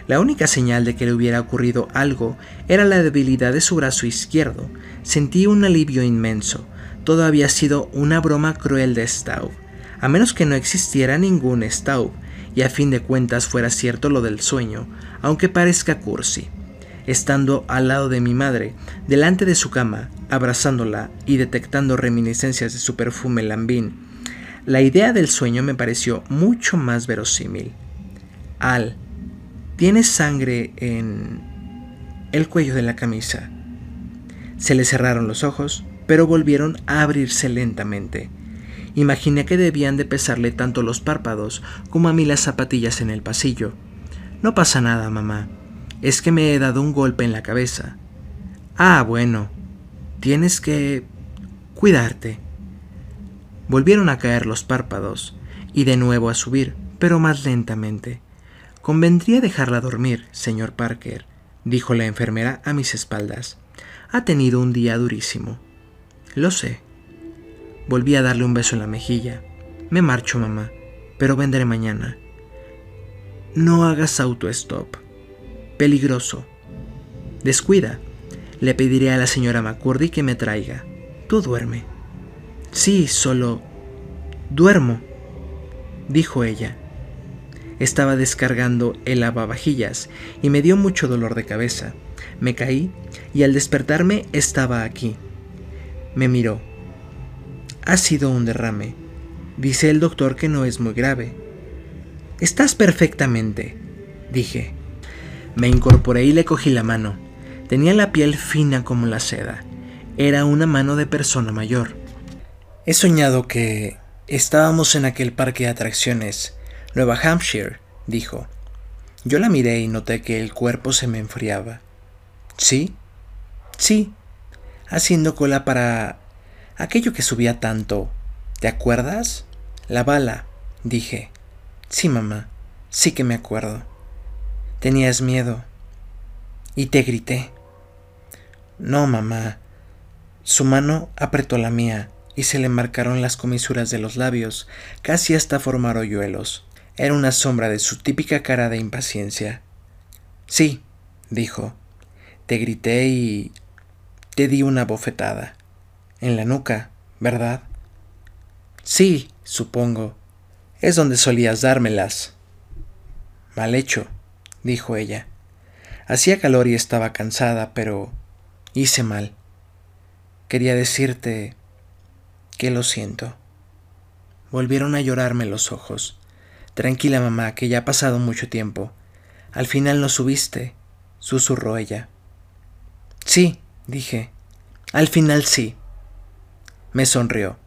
La única señal de que le hubiera ocurrido algo era la debilidad de su brazo izquierdo. Sentí un alivio inmenso. Todo había sido una broma cruel de Staub. A menos que no existiera ningún Staub, y a fin de cuentas fuera cierto lo del sueño, aunque parezca cursi. Estando al lado de mi madre, delante de su cama, abrazándola y detectando reminiscencias de su perfume lambín, la idea del sueño me pareció mucho más verosímil. Al, Tienes sangre en el cuello de la camisa. Se le cerraron los ojos, pero volvieron a abrirse lentamente. Imaginé que debían de pesarle tanto los párpados como a mí las zapatillas en el pasillo. No pasa nada, mamá. Es que me he dado un golpe en la cabeza. Ah, bueno. Tienes que... cuidarte. Volvieron a caer los párpados y de nuevo a subir, pero más lentamente. Convendría dejarla dormir, señor Parker, dijo la enfermera a mis espaldas. Ha tenido un día durísimo. Lo sé. Volví a darle un beso en la mejilla. Me marcho, mamá, pero vendré mañana. No hagas auto-stop. Peligroso. Descuida. Le pediré a la señora McCurdy que me traiga. Tú duerme. Sí, solo... Duermo, dijo ella. Estaba descargando el lavavajillas y me dio mucho dolor de cabeza. Me caí y al despertarme estaba aquí. Me miró. Ha sido un derrame. Dice el doctor que no es muy grave. Estás perfectamente, dije. Me incorporé y le cogí la mano. Tenía la piel fina como la seda. Era una mano de persona mayor. He soñado que estábamos en aquel parque de atracciones Nueva Hampshire, dijo. Yo la miré y noté que el cuerpo se me enfriaba. ¿Sí? Sí, haciendo cola para aquello que subía tanto. ¿Te acuerdas? La bala, dije. Sí, mamá, sí que me acuerdo. Tenías miedo. Y te grité. No, mamá. Su mano apretó la mía y se le marcaron las comisuras de los labios, casi hasta formar hoyuelos. Era una sombra de su típica cara de impaciencia. Sí, dijo. Te grité y... te di una bofetada. En la nuca, ¿verdad? Sí, supongo. Es donde solías dármelas. Mal hecho, dijo ella. Hacía calor y estaba cansada, pero hice mal. Quería decirte que lo siento. Volvieron a llorarme los ojos. Tranquila, mamá, que ya ha pasado mucho tiempo. Al final no subiste, susurró ella. Sí, dije. Al final sí. Me sonrió.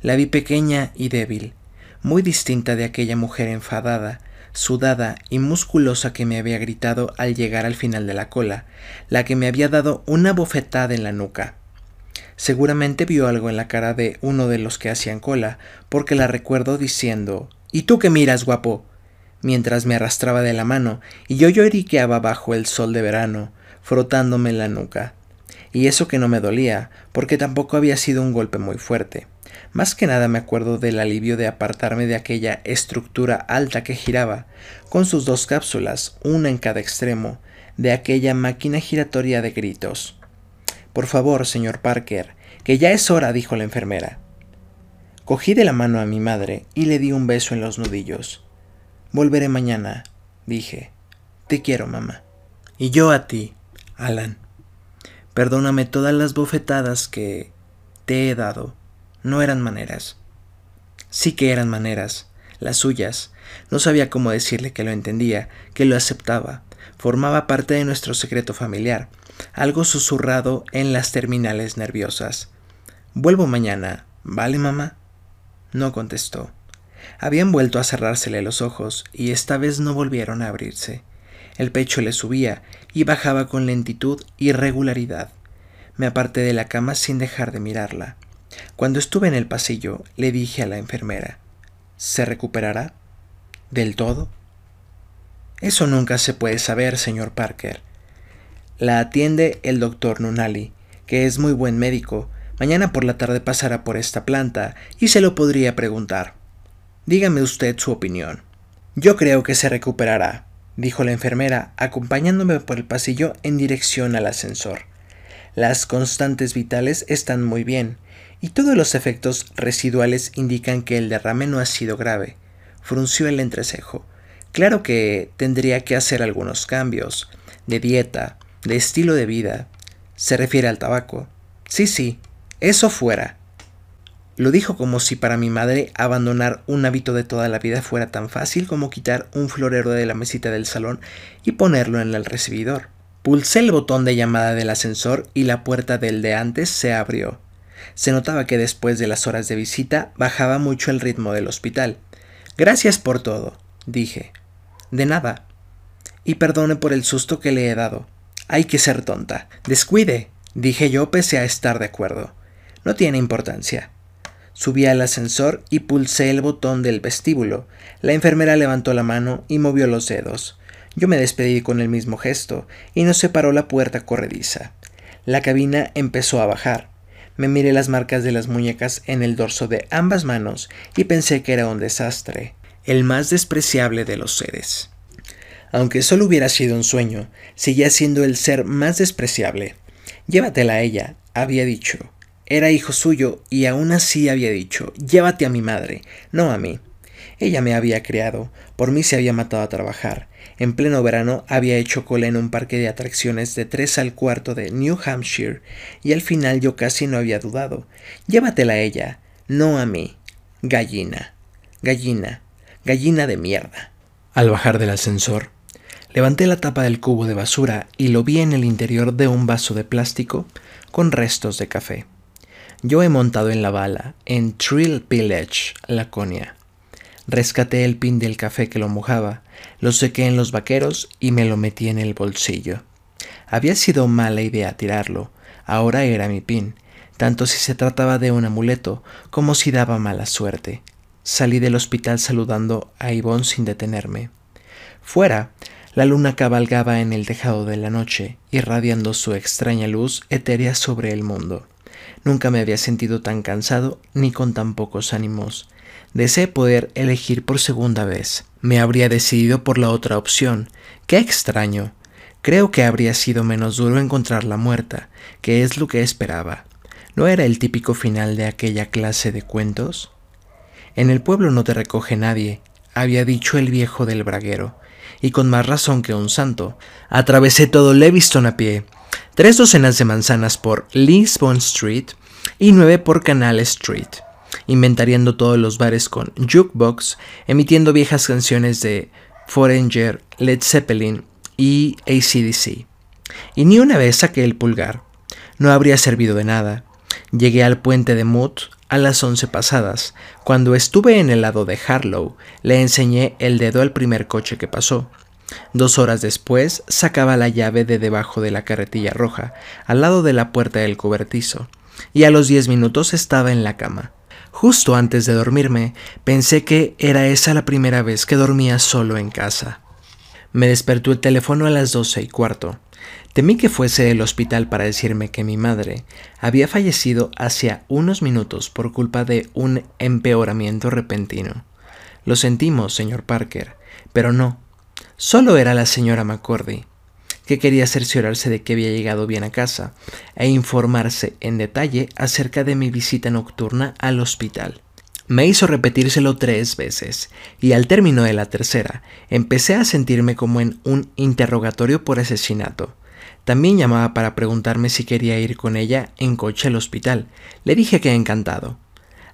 La vi pequeña y débil, muy distinta de aquella mujer enfadada, sudada y musculosa que me había gritado al llegar al final de la cola, la que me había dado una bofetada en la nuca. Seguramente vio algo en la cara de uno de los que hacían cola, porque la recuerdo diciendo ¿Y tú qué miras, guapo? mientras me arrastraba de la mano, y yo lloriqueaba bajo el sol de verano, frotándome la nuca. Y eso que no me dolía, porque tampoco había sido un golpe muy fuerte. Más que nada me acuerdo del alivio de apartarme de aquella estructura alta que giraba, con sus dos cápsulas, una en cada extremo, de aquella máquina giratoria de gritos. Por favor, señor Parker, que ya es hora, dijo la enfermera. Cogí de la mano a mi madre y le di un beso en los nudillos. Volveré mañana, dije. Te quiero, mamá. Y yo a ti, Alan. Perdóname todas las bofetadas que te he dado no eran maneras. Sí que eran maneras, las suyas. No sabía cómo decirle que lo entendía, que lo aceptaba. Formaba parte de nuestro secreto familiar, algo susurrado en las terminales nerviosas. Vuelvo mañana, ¿vale, mamá? No contestó. Habían vuelto a cerrársele los ojos y esta vez no volvieron a abrirse. El pecho le subía y bajaba con lentitud y regularidad. Me aparté de la cama sin dejar de mirarla. Cuando estuve en el pasillo, le dije a la enfermera, ¿se recuperará? ¿Del todo? Eso nunca se puede saber, señor Parker. La atiende el doctor Nunali, que es muy buen médico. Mañana por la tarde pasará por esta planta y se lo podría preguntar. Dígame usted su opinión. Yo creo que se recuperará, dijo la enfermera, acompañándome por el pasillo en dirección al ascensor. Las constantes vitales están muy bien, y todos los efectos residuales indican que el derrame no ha sido grave. Frunció el entrecejo. Claro que tendría que hacer algunos cambios, de dieta, de estilo de vida. Se refiere al tabaco. Sí, sí, eso fuera. Lo dijo como si para mi madre abandonar un hábito de toda la vida fuera tan fácil como quitar un florero de la mesita del salón y ponerlo en el recibidor. Pulsé el botón de llamada del ascensor y la puerta del de antes se abrió. Se notaba que después de las horas de visita bajaba mucho el ritmo del hospital. Gracias por todo, dije. De nada. Y perdone por el susto que le he dado. Hay que ser tonta. Descuide, dije yo pese a estar de acuerdo. No tiene importancia. Subí al ascensor y pulsé el botón del vestíbulo. La enfermera levantó la mano y movió los dedos. Yo me despedí con el mismo gesto y nos separó la puerta corrediza. La cabina empezó a bajar. Me miré las marcas de las muñecas en el dorso de ambas manos y pensé que era un desastre, el más despreciable de los seres. Aunque solo hubiera sido un sueño, seguía siendo el ser más despreciable. Llévatela a ella, había dicho. Era hijo suyo y aún así había dicho, llévate a mi madre, no a mí. Ella me había criado, por mí se había matado a trabajar. En pleno verano había hecho cola en un parque de atracciones de tres al cuarto de New Hampshire, y al final yo casi no había dudado. Llévatela a ella, no a mí. Gallina, gallina, gallina de mierda. Al bajar del ascensor, levanté la tapa del cubo de basura y lo vi en el interior de un vaso de plástico con restos de café. Yo he montado en la bala, en Trill Village, Laconia. Rescaté el pin del café que lo mojaba, lo sequé en los vaqueros y me lo metí en el bolsillo. Había sido mala idea tirarlo, ahora era mi pin, tanto si se trataba de un amuleto como si daba mala suerte. Salí del hospital saludando a Ivonne sin detenerme. Fuera, la luna cabalgaba en el tejado de la noche, irradiando su extraña luz etérea sobre el mundo. Nunca me había sentido tan cansado ni con tan pocos ánimos. Deseé poder elegir por segunda vez. Me habría decidido por la otra opción. Qué extraño. Creo que habría sido menos duro encontrarla muerta, que es lo que esperaba. ¿No era el típico final de aquella clase de cuentos? En el pueblo no te recoge nadie, había dicho el viejo del braguero, y con más razón que un santo. Atravesé todo Leviston a pie, tres docenas de manzanas por Lisbon Street y nueve por Canal Street, inventariando todos los bares con jukebox, emitiendo viejas canciones de Foreigner, Led Zeppelin y ACDC. Y ni una vez saqué el pulgar. No habría servido de nada. Llegué al puente de Moot a las once pasadas. Cuando estuve en el lado de Harlow, le enseñé el dedo al primer coche que pasó. Dos horas después sacaba la llave de debajo de la carretilla roja, al lado de la puerta del cobertizo, y a los diez minutos estaba en la cama. Justo antes de dormirme, pensé que era esa la primera vez que dormía solo en casa. Me despertó el teléfono a las doce y cuarto. Temí que fuese el hospital para decirme que mi madre había fallecido hacía unos minutos por culpa de un empeoramiento repentino. Lo sentimos, señor Parker, pero no, Solo era la señora McCordy, que quería cerciorarse de que había llegado bien a casa e informarse en detalle acerca de mi visita nocturna al hospital. Me hizo repetírselo tres veces, y al término de la tercera empecé a sentirme como en un interrogatorio por asesinato. También llamaba para preguntarme si quería ir con ella en coche al hospital. Le dije que encantado.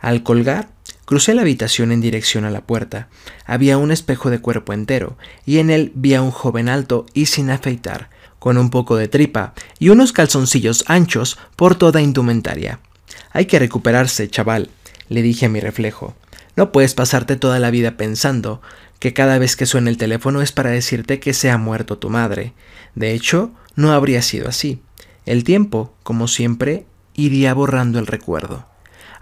Al colgar, Crucé la habitación en dirección a la puerta. Había un espejo de cuerpo entero, y en él vi a un joven alto y sin afeitar, con un poco de tripa y unos calzoncillos anchos por toda indumentaria. Hay que recuperarse, chaval, le dije a mi reflejo. No puedes pasarte toda la vida pensando que cada vez que suena el teléfono es para decirte que se ha muerto tu madre. De hecho, no habría sido así. El tiempo, como siempre, iría borrando el recuerdo.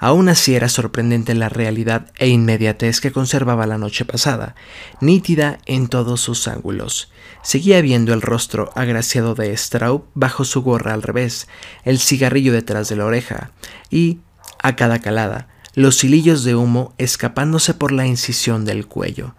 Aún así era sorprendente la realidad e inmediatez que conservaba la noche pasada, nítida en todos sus ángulos. Seguía viendo el rostro agraciado de Straub bajo su gorra al revés, el cigarrillo detrás de la oreja, y, a cada calada, los hilillos de humo escapándose por la incisión del cuello.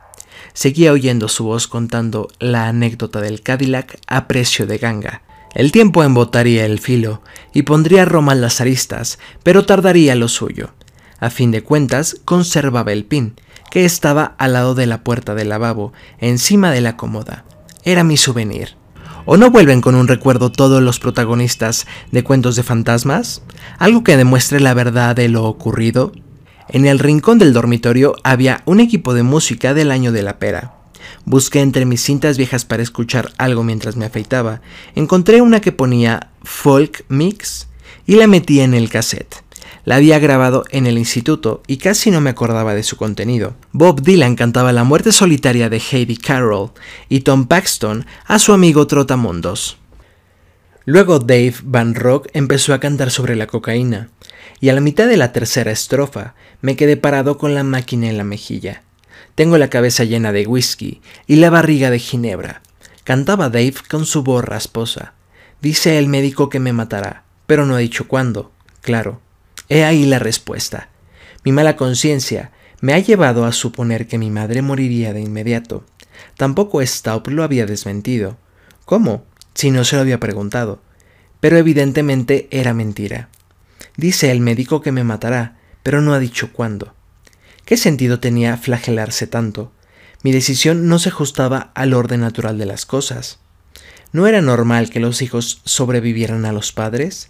Seguía oyendo su voz contando la anécdota del Cadillac a precio de ganga, el tiempo embotaría el filo y pondría Roma las aristas, pero tardaría lo suyo. A fin de cuentas, conservaba el pin, que estaba al lado de la puerta del lavabo, encima de la cómoda. Era mi souvenir. ¿O no vuelven con un recuerdo todos los protagonistas de cuentos de fantasmas? ¿Algo que demuestre la verdad de lo ocurrido? En el rincón del dormitorio había un equipo de música del año de la pera. Busqué entre mis cintas viejas para escuchar algo mientras me afeitaba. Encontré una que ponía folk mix y la metí en el cassette. La había grabado en el instituto y casi no me acordaba de su contenido. Bob Dylan cantaba La muerte solitaria de Heidi Carroll y Tom Paxton a su amigo Trotamundos. Luego Dave Van Rock empezó a cantar sobre la cocaína, y a la mitad de la tercera estrofa me quedé parado con la máquina en la mejilla. Tengo la cabeza llena de whisky y la barriga de ginebra. Cantaba Dave con su voz rasposa. Dice el médico que me matará, pero no ha dicho cuándo. Claro. He ahí la respuesta. Mi mala conciencia me ha llevado a suponer que mi madre moriría de inmediato. Tampoco Staub lo había desmentido. ¿Cómo? Si no se lo había preguntado. Pero evidentemente era mentira. Dice el médico que me matará, pero no ha dicho cuándo. ¿Qué sentido tenía flagelarse tanto? Mi decisión no se ajustaba al orden natural de las cosas. ¿No era normal que los hijos sobrevivieran a los padres?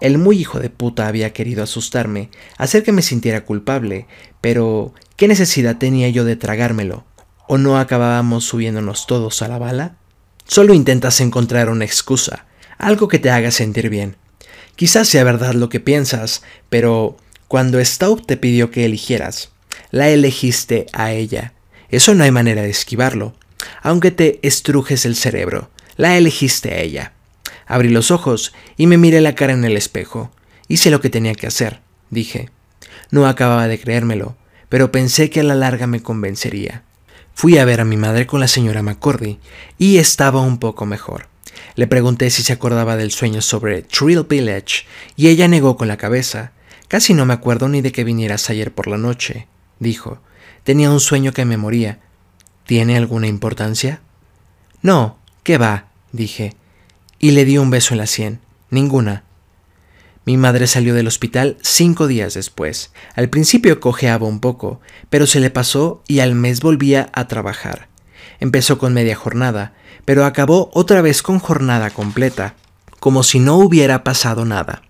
El muy hijo de puta había querido asustarme, hacer que me sintiera culpable, pero ¿qué necesidad tenía yo de tragármelo? ¿O no acabábamos subiéndonos todos a la bala? Solo intentas encontrar una excusa, algo que te haga sentir bien. Quizás sea verdad lo que piensas, pero cuando Staub te pidió que eligieras, la elegiste a ella. Eso no hay manera de esquivarlo. Aunque te estrujes el cerebro, la elegiste a ella. Abrí los ojos y me miré la cara en el espejo. Hice lo que tenía que hacer, dije. No acababa de creérmelo, pero pensé que a la larga me convencería. Fui a ver a mi madre con la señora McCordy y estaba un poco mejor. Le pregunté si se acordaba del sueño sobre Trill Village y ella negó con la cabeza. Casi no me acuerdo ni de que vinieras ayer por la noche, dijo. Tenía un sueño que me moría. ¿Tiene alguna importancia? No, ¿qué va? dije. Y le di un beso en la sien. Ninguna. Mi madre salió del hospital cinco días después. Al principio cojeaba un poco, pero se le pasó y al mes volvía a trabajar. Empezó con media jornada, pero acabó otra vez con jornada completa, como si no hubiera pasado nada.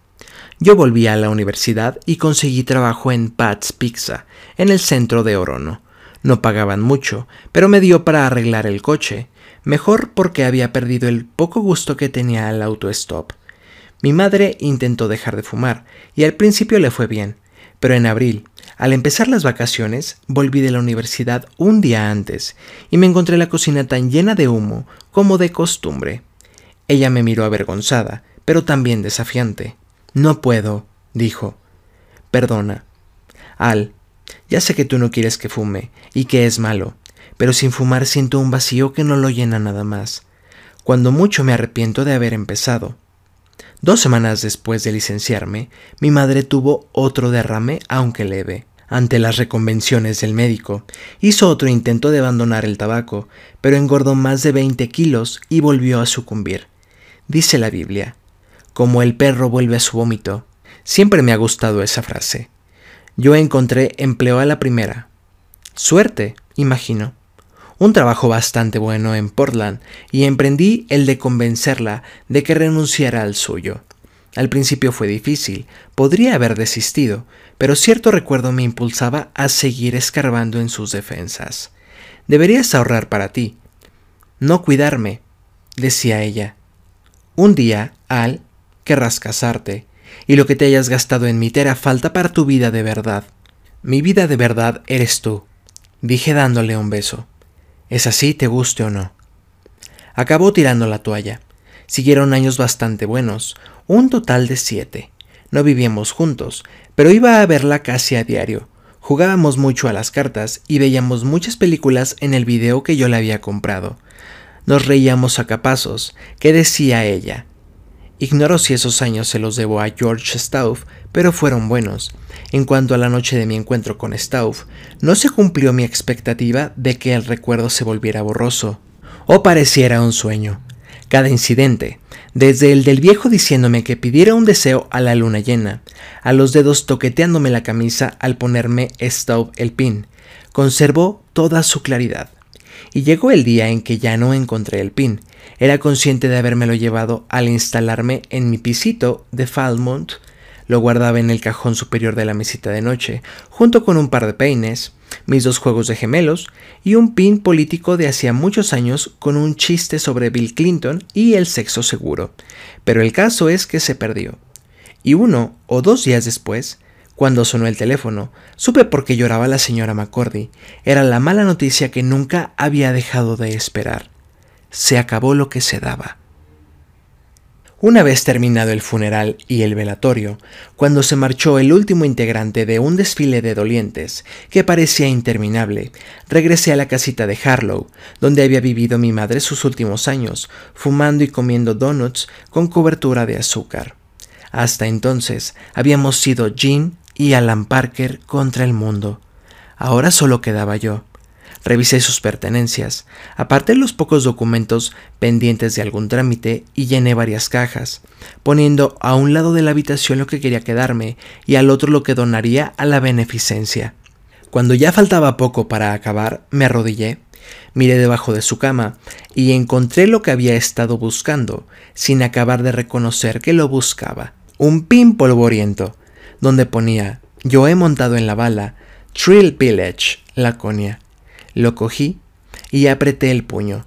Yo volví a la universidad y conseguí trabajo en Pat's Pizza, en el centro de Orono. No pagaban mucho, pero me dio para arreglar el coche, mejor porque había perdido el poco gusto que tenía al autostop. Mi madre intentó dejar de fumar, y al principio le fue bien, pero en abril, al empezar las vacaciones, volví de la universidad un día antes, y me encontré la cocina tan llena de humo como de costumbre. Ella me miró avergonzada, pero también desafiante. No puedo, dijo. Perdona. Al, ya sé que tú no quieres que fume, y que es malo, pero sin fumar siento un vacío que no lo llena nada más. Cuando mucho me arrepiento de haber empezado. Dos semanas después de licenciarme, mi madre tuvo otro derrame, aunque leve. Ante las reconvenciones del médico, hizo otro intento de abandonar el tabaco, pero engordó más de 20 kilos y volvió a sucumbir. Dice la Biblia, como el perro vuelve a su vómito. Siempre me ha gustado esa frase. Yo encontré empleo a la primera. Suerte, imagino un trabajo bastante bueno en Portland y emprendí el de convencerla de que renunciara al suyo. Al principio fue difícil, podría haber desistido, pero cierto recuerdo me impulsaba a seguir escarbando en sus defensas. Deberías ahorrar para ti. No cuidarme, decía ella. Un día, Al, querrás casarte, y lo que te hayas gastado en mí te hará falta para tu vida de verdad. Mi vida de verdad eres tú, dije dándole un beso. Es así, te guste o no. Acabó tirando la toalla. Siguieron años bastante buenos, un total de siete. No vivíamos juntos, pero iba a verla casi a diario. Jugábamos mucho a las cartas y veíamos muchas películas en el video que yo le había comprado. Nos reíamos a capazos, ¿qué decía ella? Ignoro si esos años se los debo a George Stauff, pero fueron buenos. En cuanto a la noche de mi encuentro con Stauff, no se cumplió mi expectativa de que el recuerdo se volviera borroso, o pareciera un sueño. Cada incidente, desde el del viejo diciéndome que pidiera un deseo a la luna llena, a los dedos toqueteándome la camisa al ponerme Stauff el pin, conservó toda su claridad. Y llegó el día en que ya no encontré el pin, era consciente de habérmelo llevado al instalarme en mi pisito de Falmouth. Lo guardaba en el cajón superior de la mesita de noche, junto con un par de peines, mis dos juegos de gemelos y un pin político de hacía muchos años con un chiste sobre Bill Clinton y el sexo seguro. Pero el caso es que se perdió. Y uno o dos días después, cuando sonó el teléfono, supe por qué lloraba la señora McCordy. Era la mala noticia que nunca había dejado de esperar se acabó lo que se daba. Una vez terminado el funeral y el velatorio, cuando se marchó el último integrante de un desfile de dolientes que parecía interminable, regresé a la casita de Harlow, donde había vivido mi madre sus últimos años, fumando y comiendo donuts con cobertura de azúcar. Hasta entonces habíamos sido Jean y Alan Parker contra el mundo. Ahora solo quedaba yo. Revisé sus pertenencias, aparté los pocos documentos pendientes de algún trámite y llené varias cajas, poniendo a un lado de la habitación lo que quería quedarme y al otro lo que donaría a la beneficencia. Cuando ya faltaba poco para acabar, me arrodillé, miré debajo de su cama y encontré lo que había estado buscando, sin acabar de reconocer que lo buscaba. Un pin polvoriento, donde ponía Yo he montado en la bala, Trill Village, Laconia. Lo cogí y apreté el puño.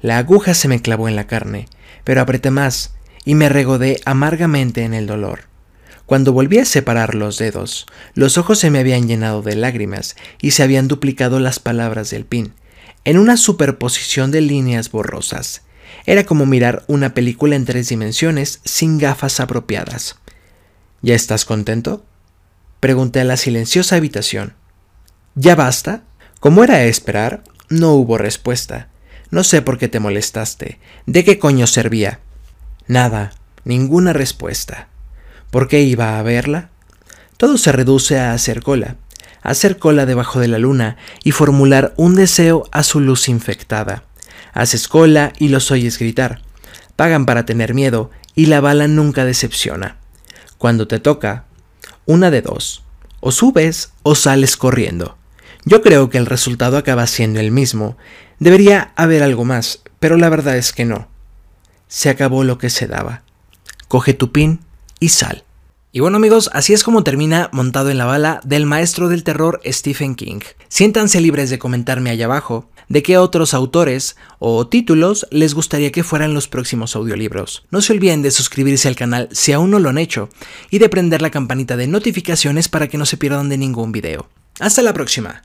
La aguja se me clavó en la carne, pero apreté más y me regodé amargamente en el dolor. Cuando volví a separar los dedos, los ojos se me habían llenado de lágrimas y se habían duplicado las palabras del pin, en una superposición de líneas borrosas. Era como mirar una película en tres dimensiones sin gafas apropiadas. ¿Ya estás contento? Pregunté a la silenciosa habitación. ¿Ya basta? Como era de esperar, no hubo respuesta. No sé por qué te molestaste. ¿De qué coño servía? Nada, ninguna respuesta. ¿Por qué iba a verla? Todo se reduce a hacer cola, hacer cola debajo de la luna y formular un deseo a su luz infectada. Haces cola y los oyes gritar. Pagan para tener miedo y la bala nunca decepciona. Cuando te toca, una de dos, o subes o sales corriendo. Yo creo que el resultado acaba siendo el mismo. Debería haber algo más, pero la verdad es que no. Se acabó lo que se daba. Coge tu pin y sal. Y bueno amigos, así es como termina Montado en la bala del maestro del terror Stephen King. Siéntanse libres de comentarme allá abajo de qué otros autores o títulos les gustaría que fueran los próximos audiolibros. No se olviden de suscribirse al canal si aún no lo han hecho y de prender la campanita de notificaciones para que no se pierdan de ningún video. Hasta la próxima.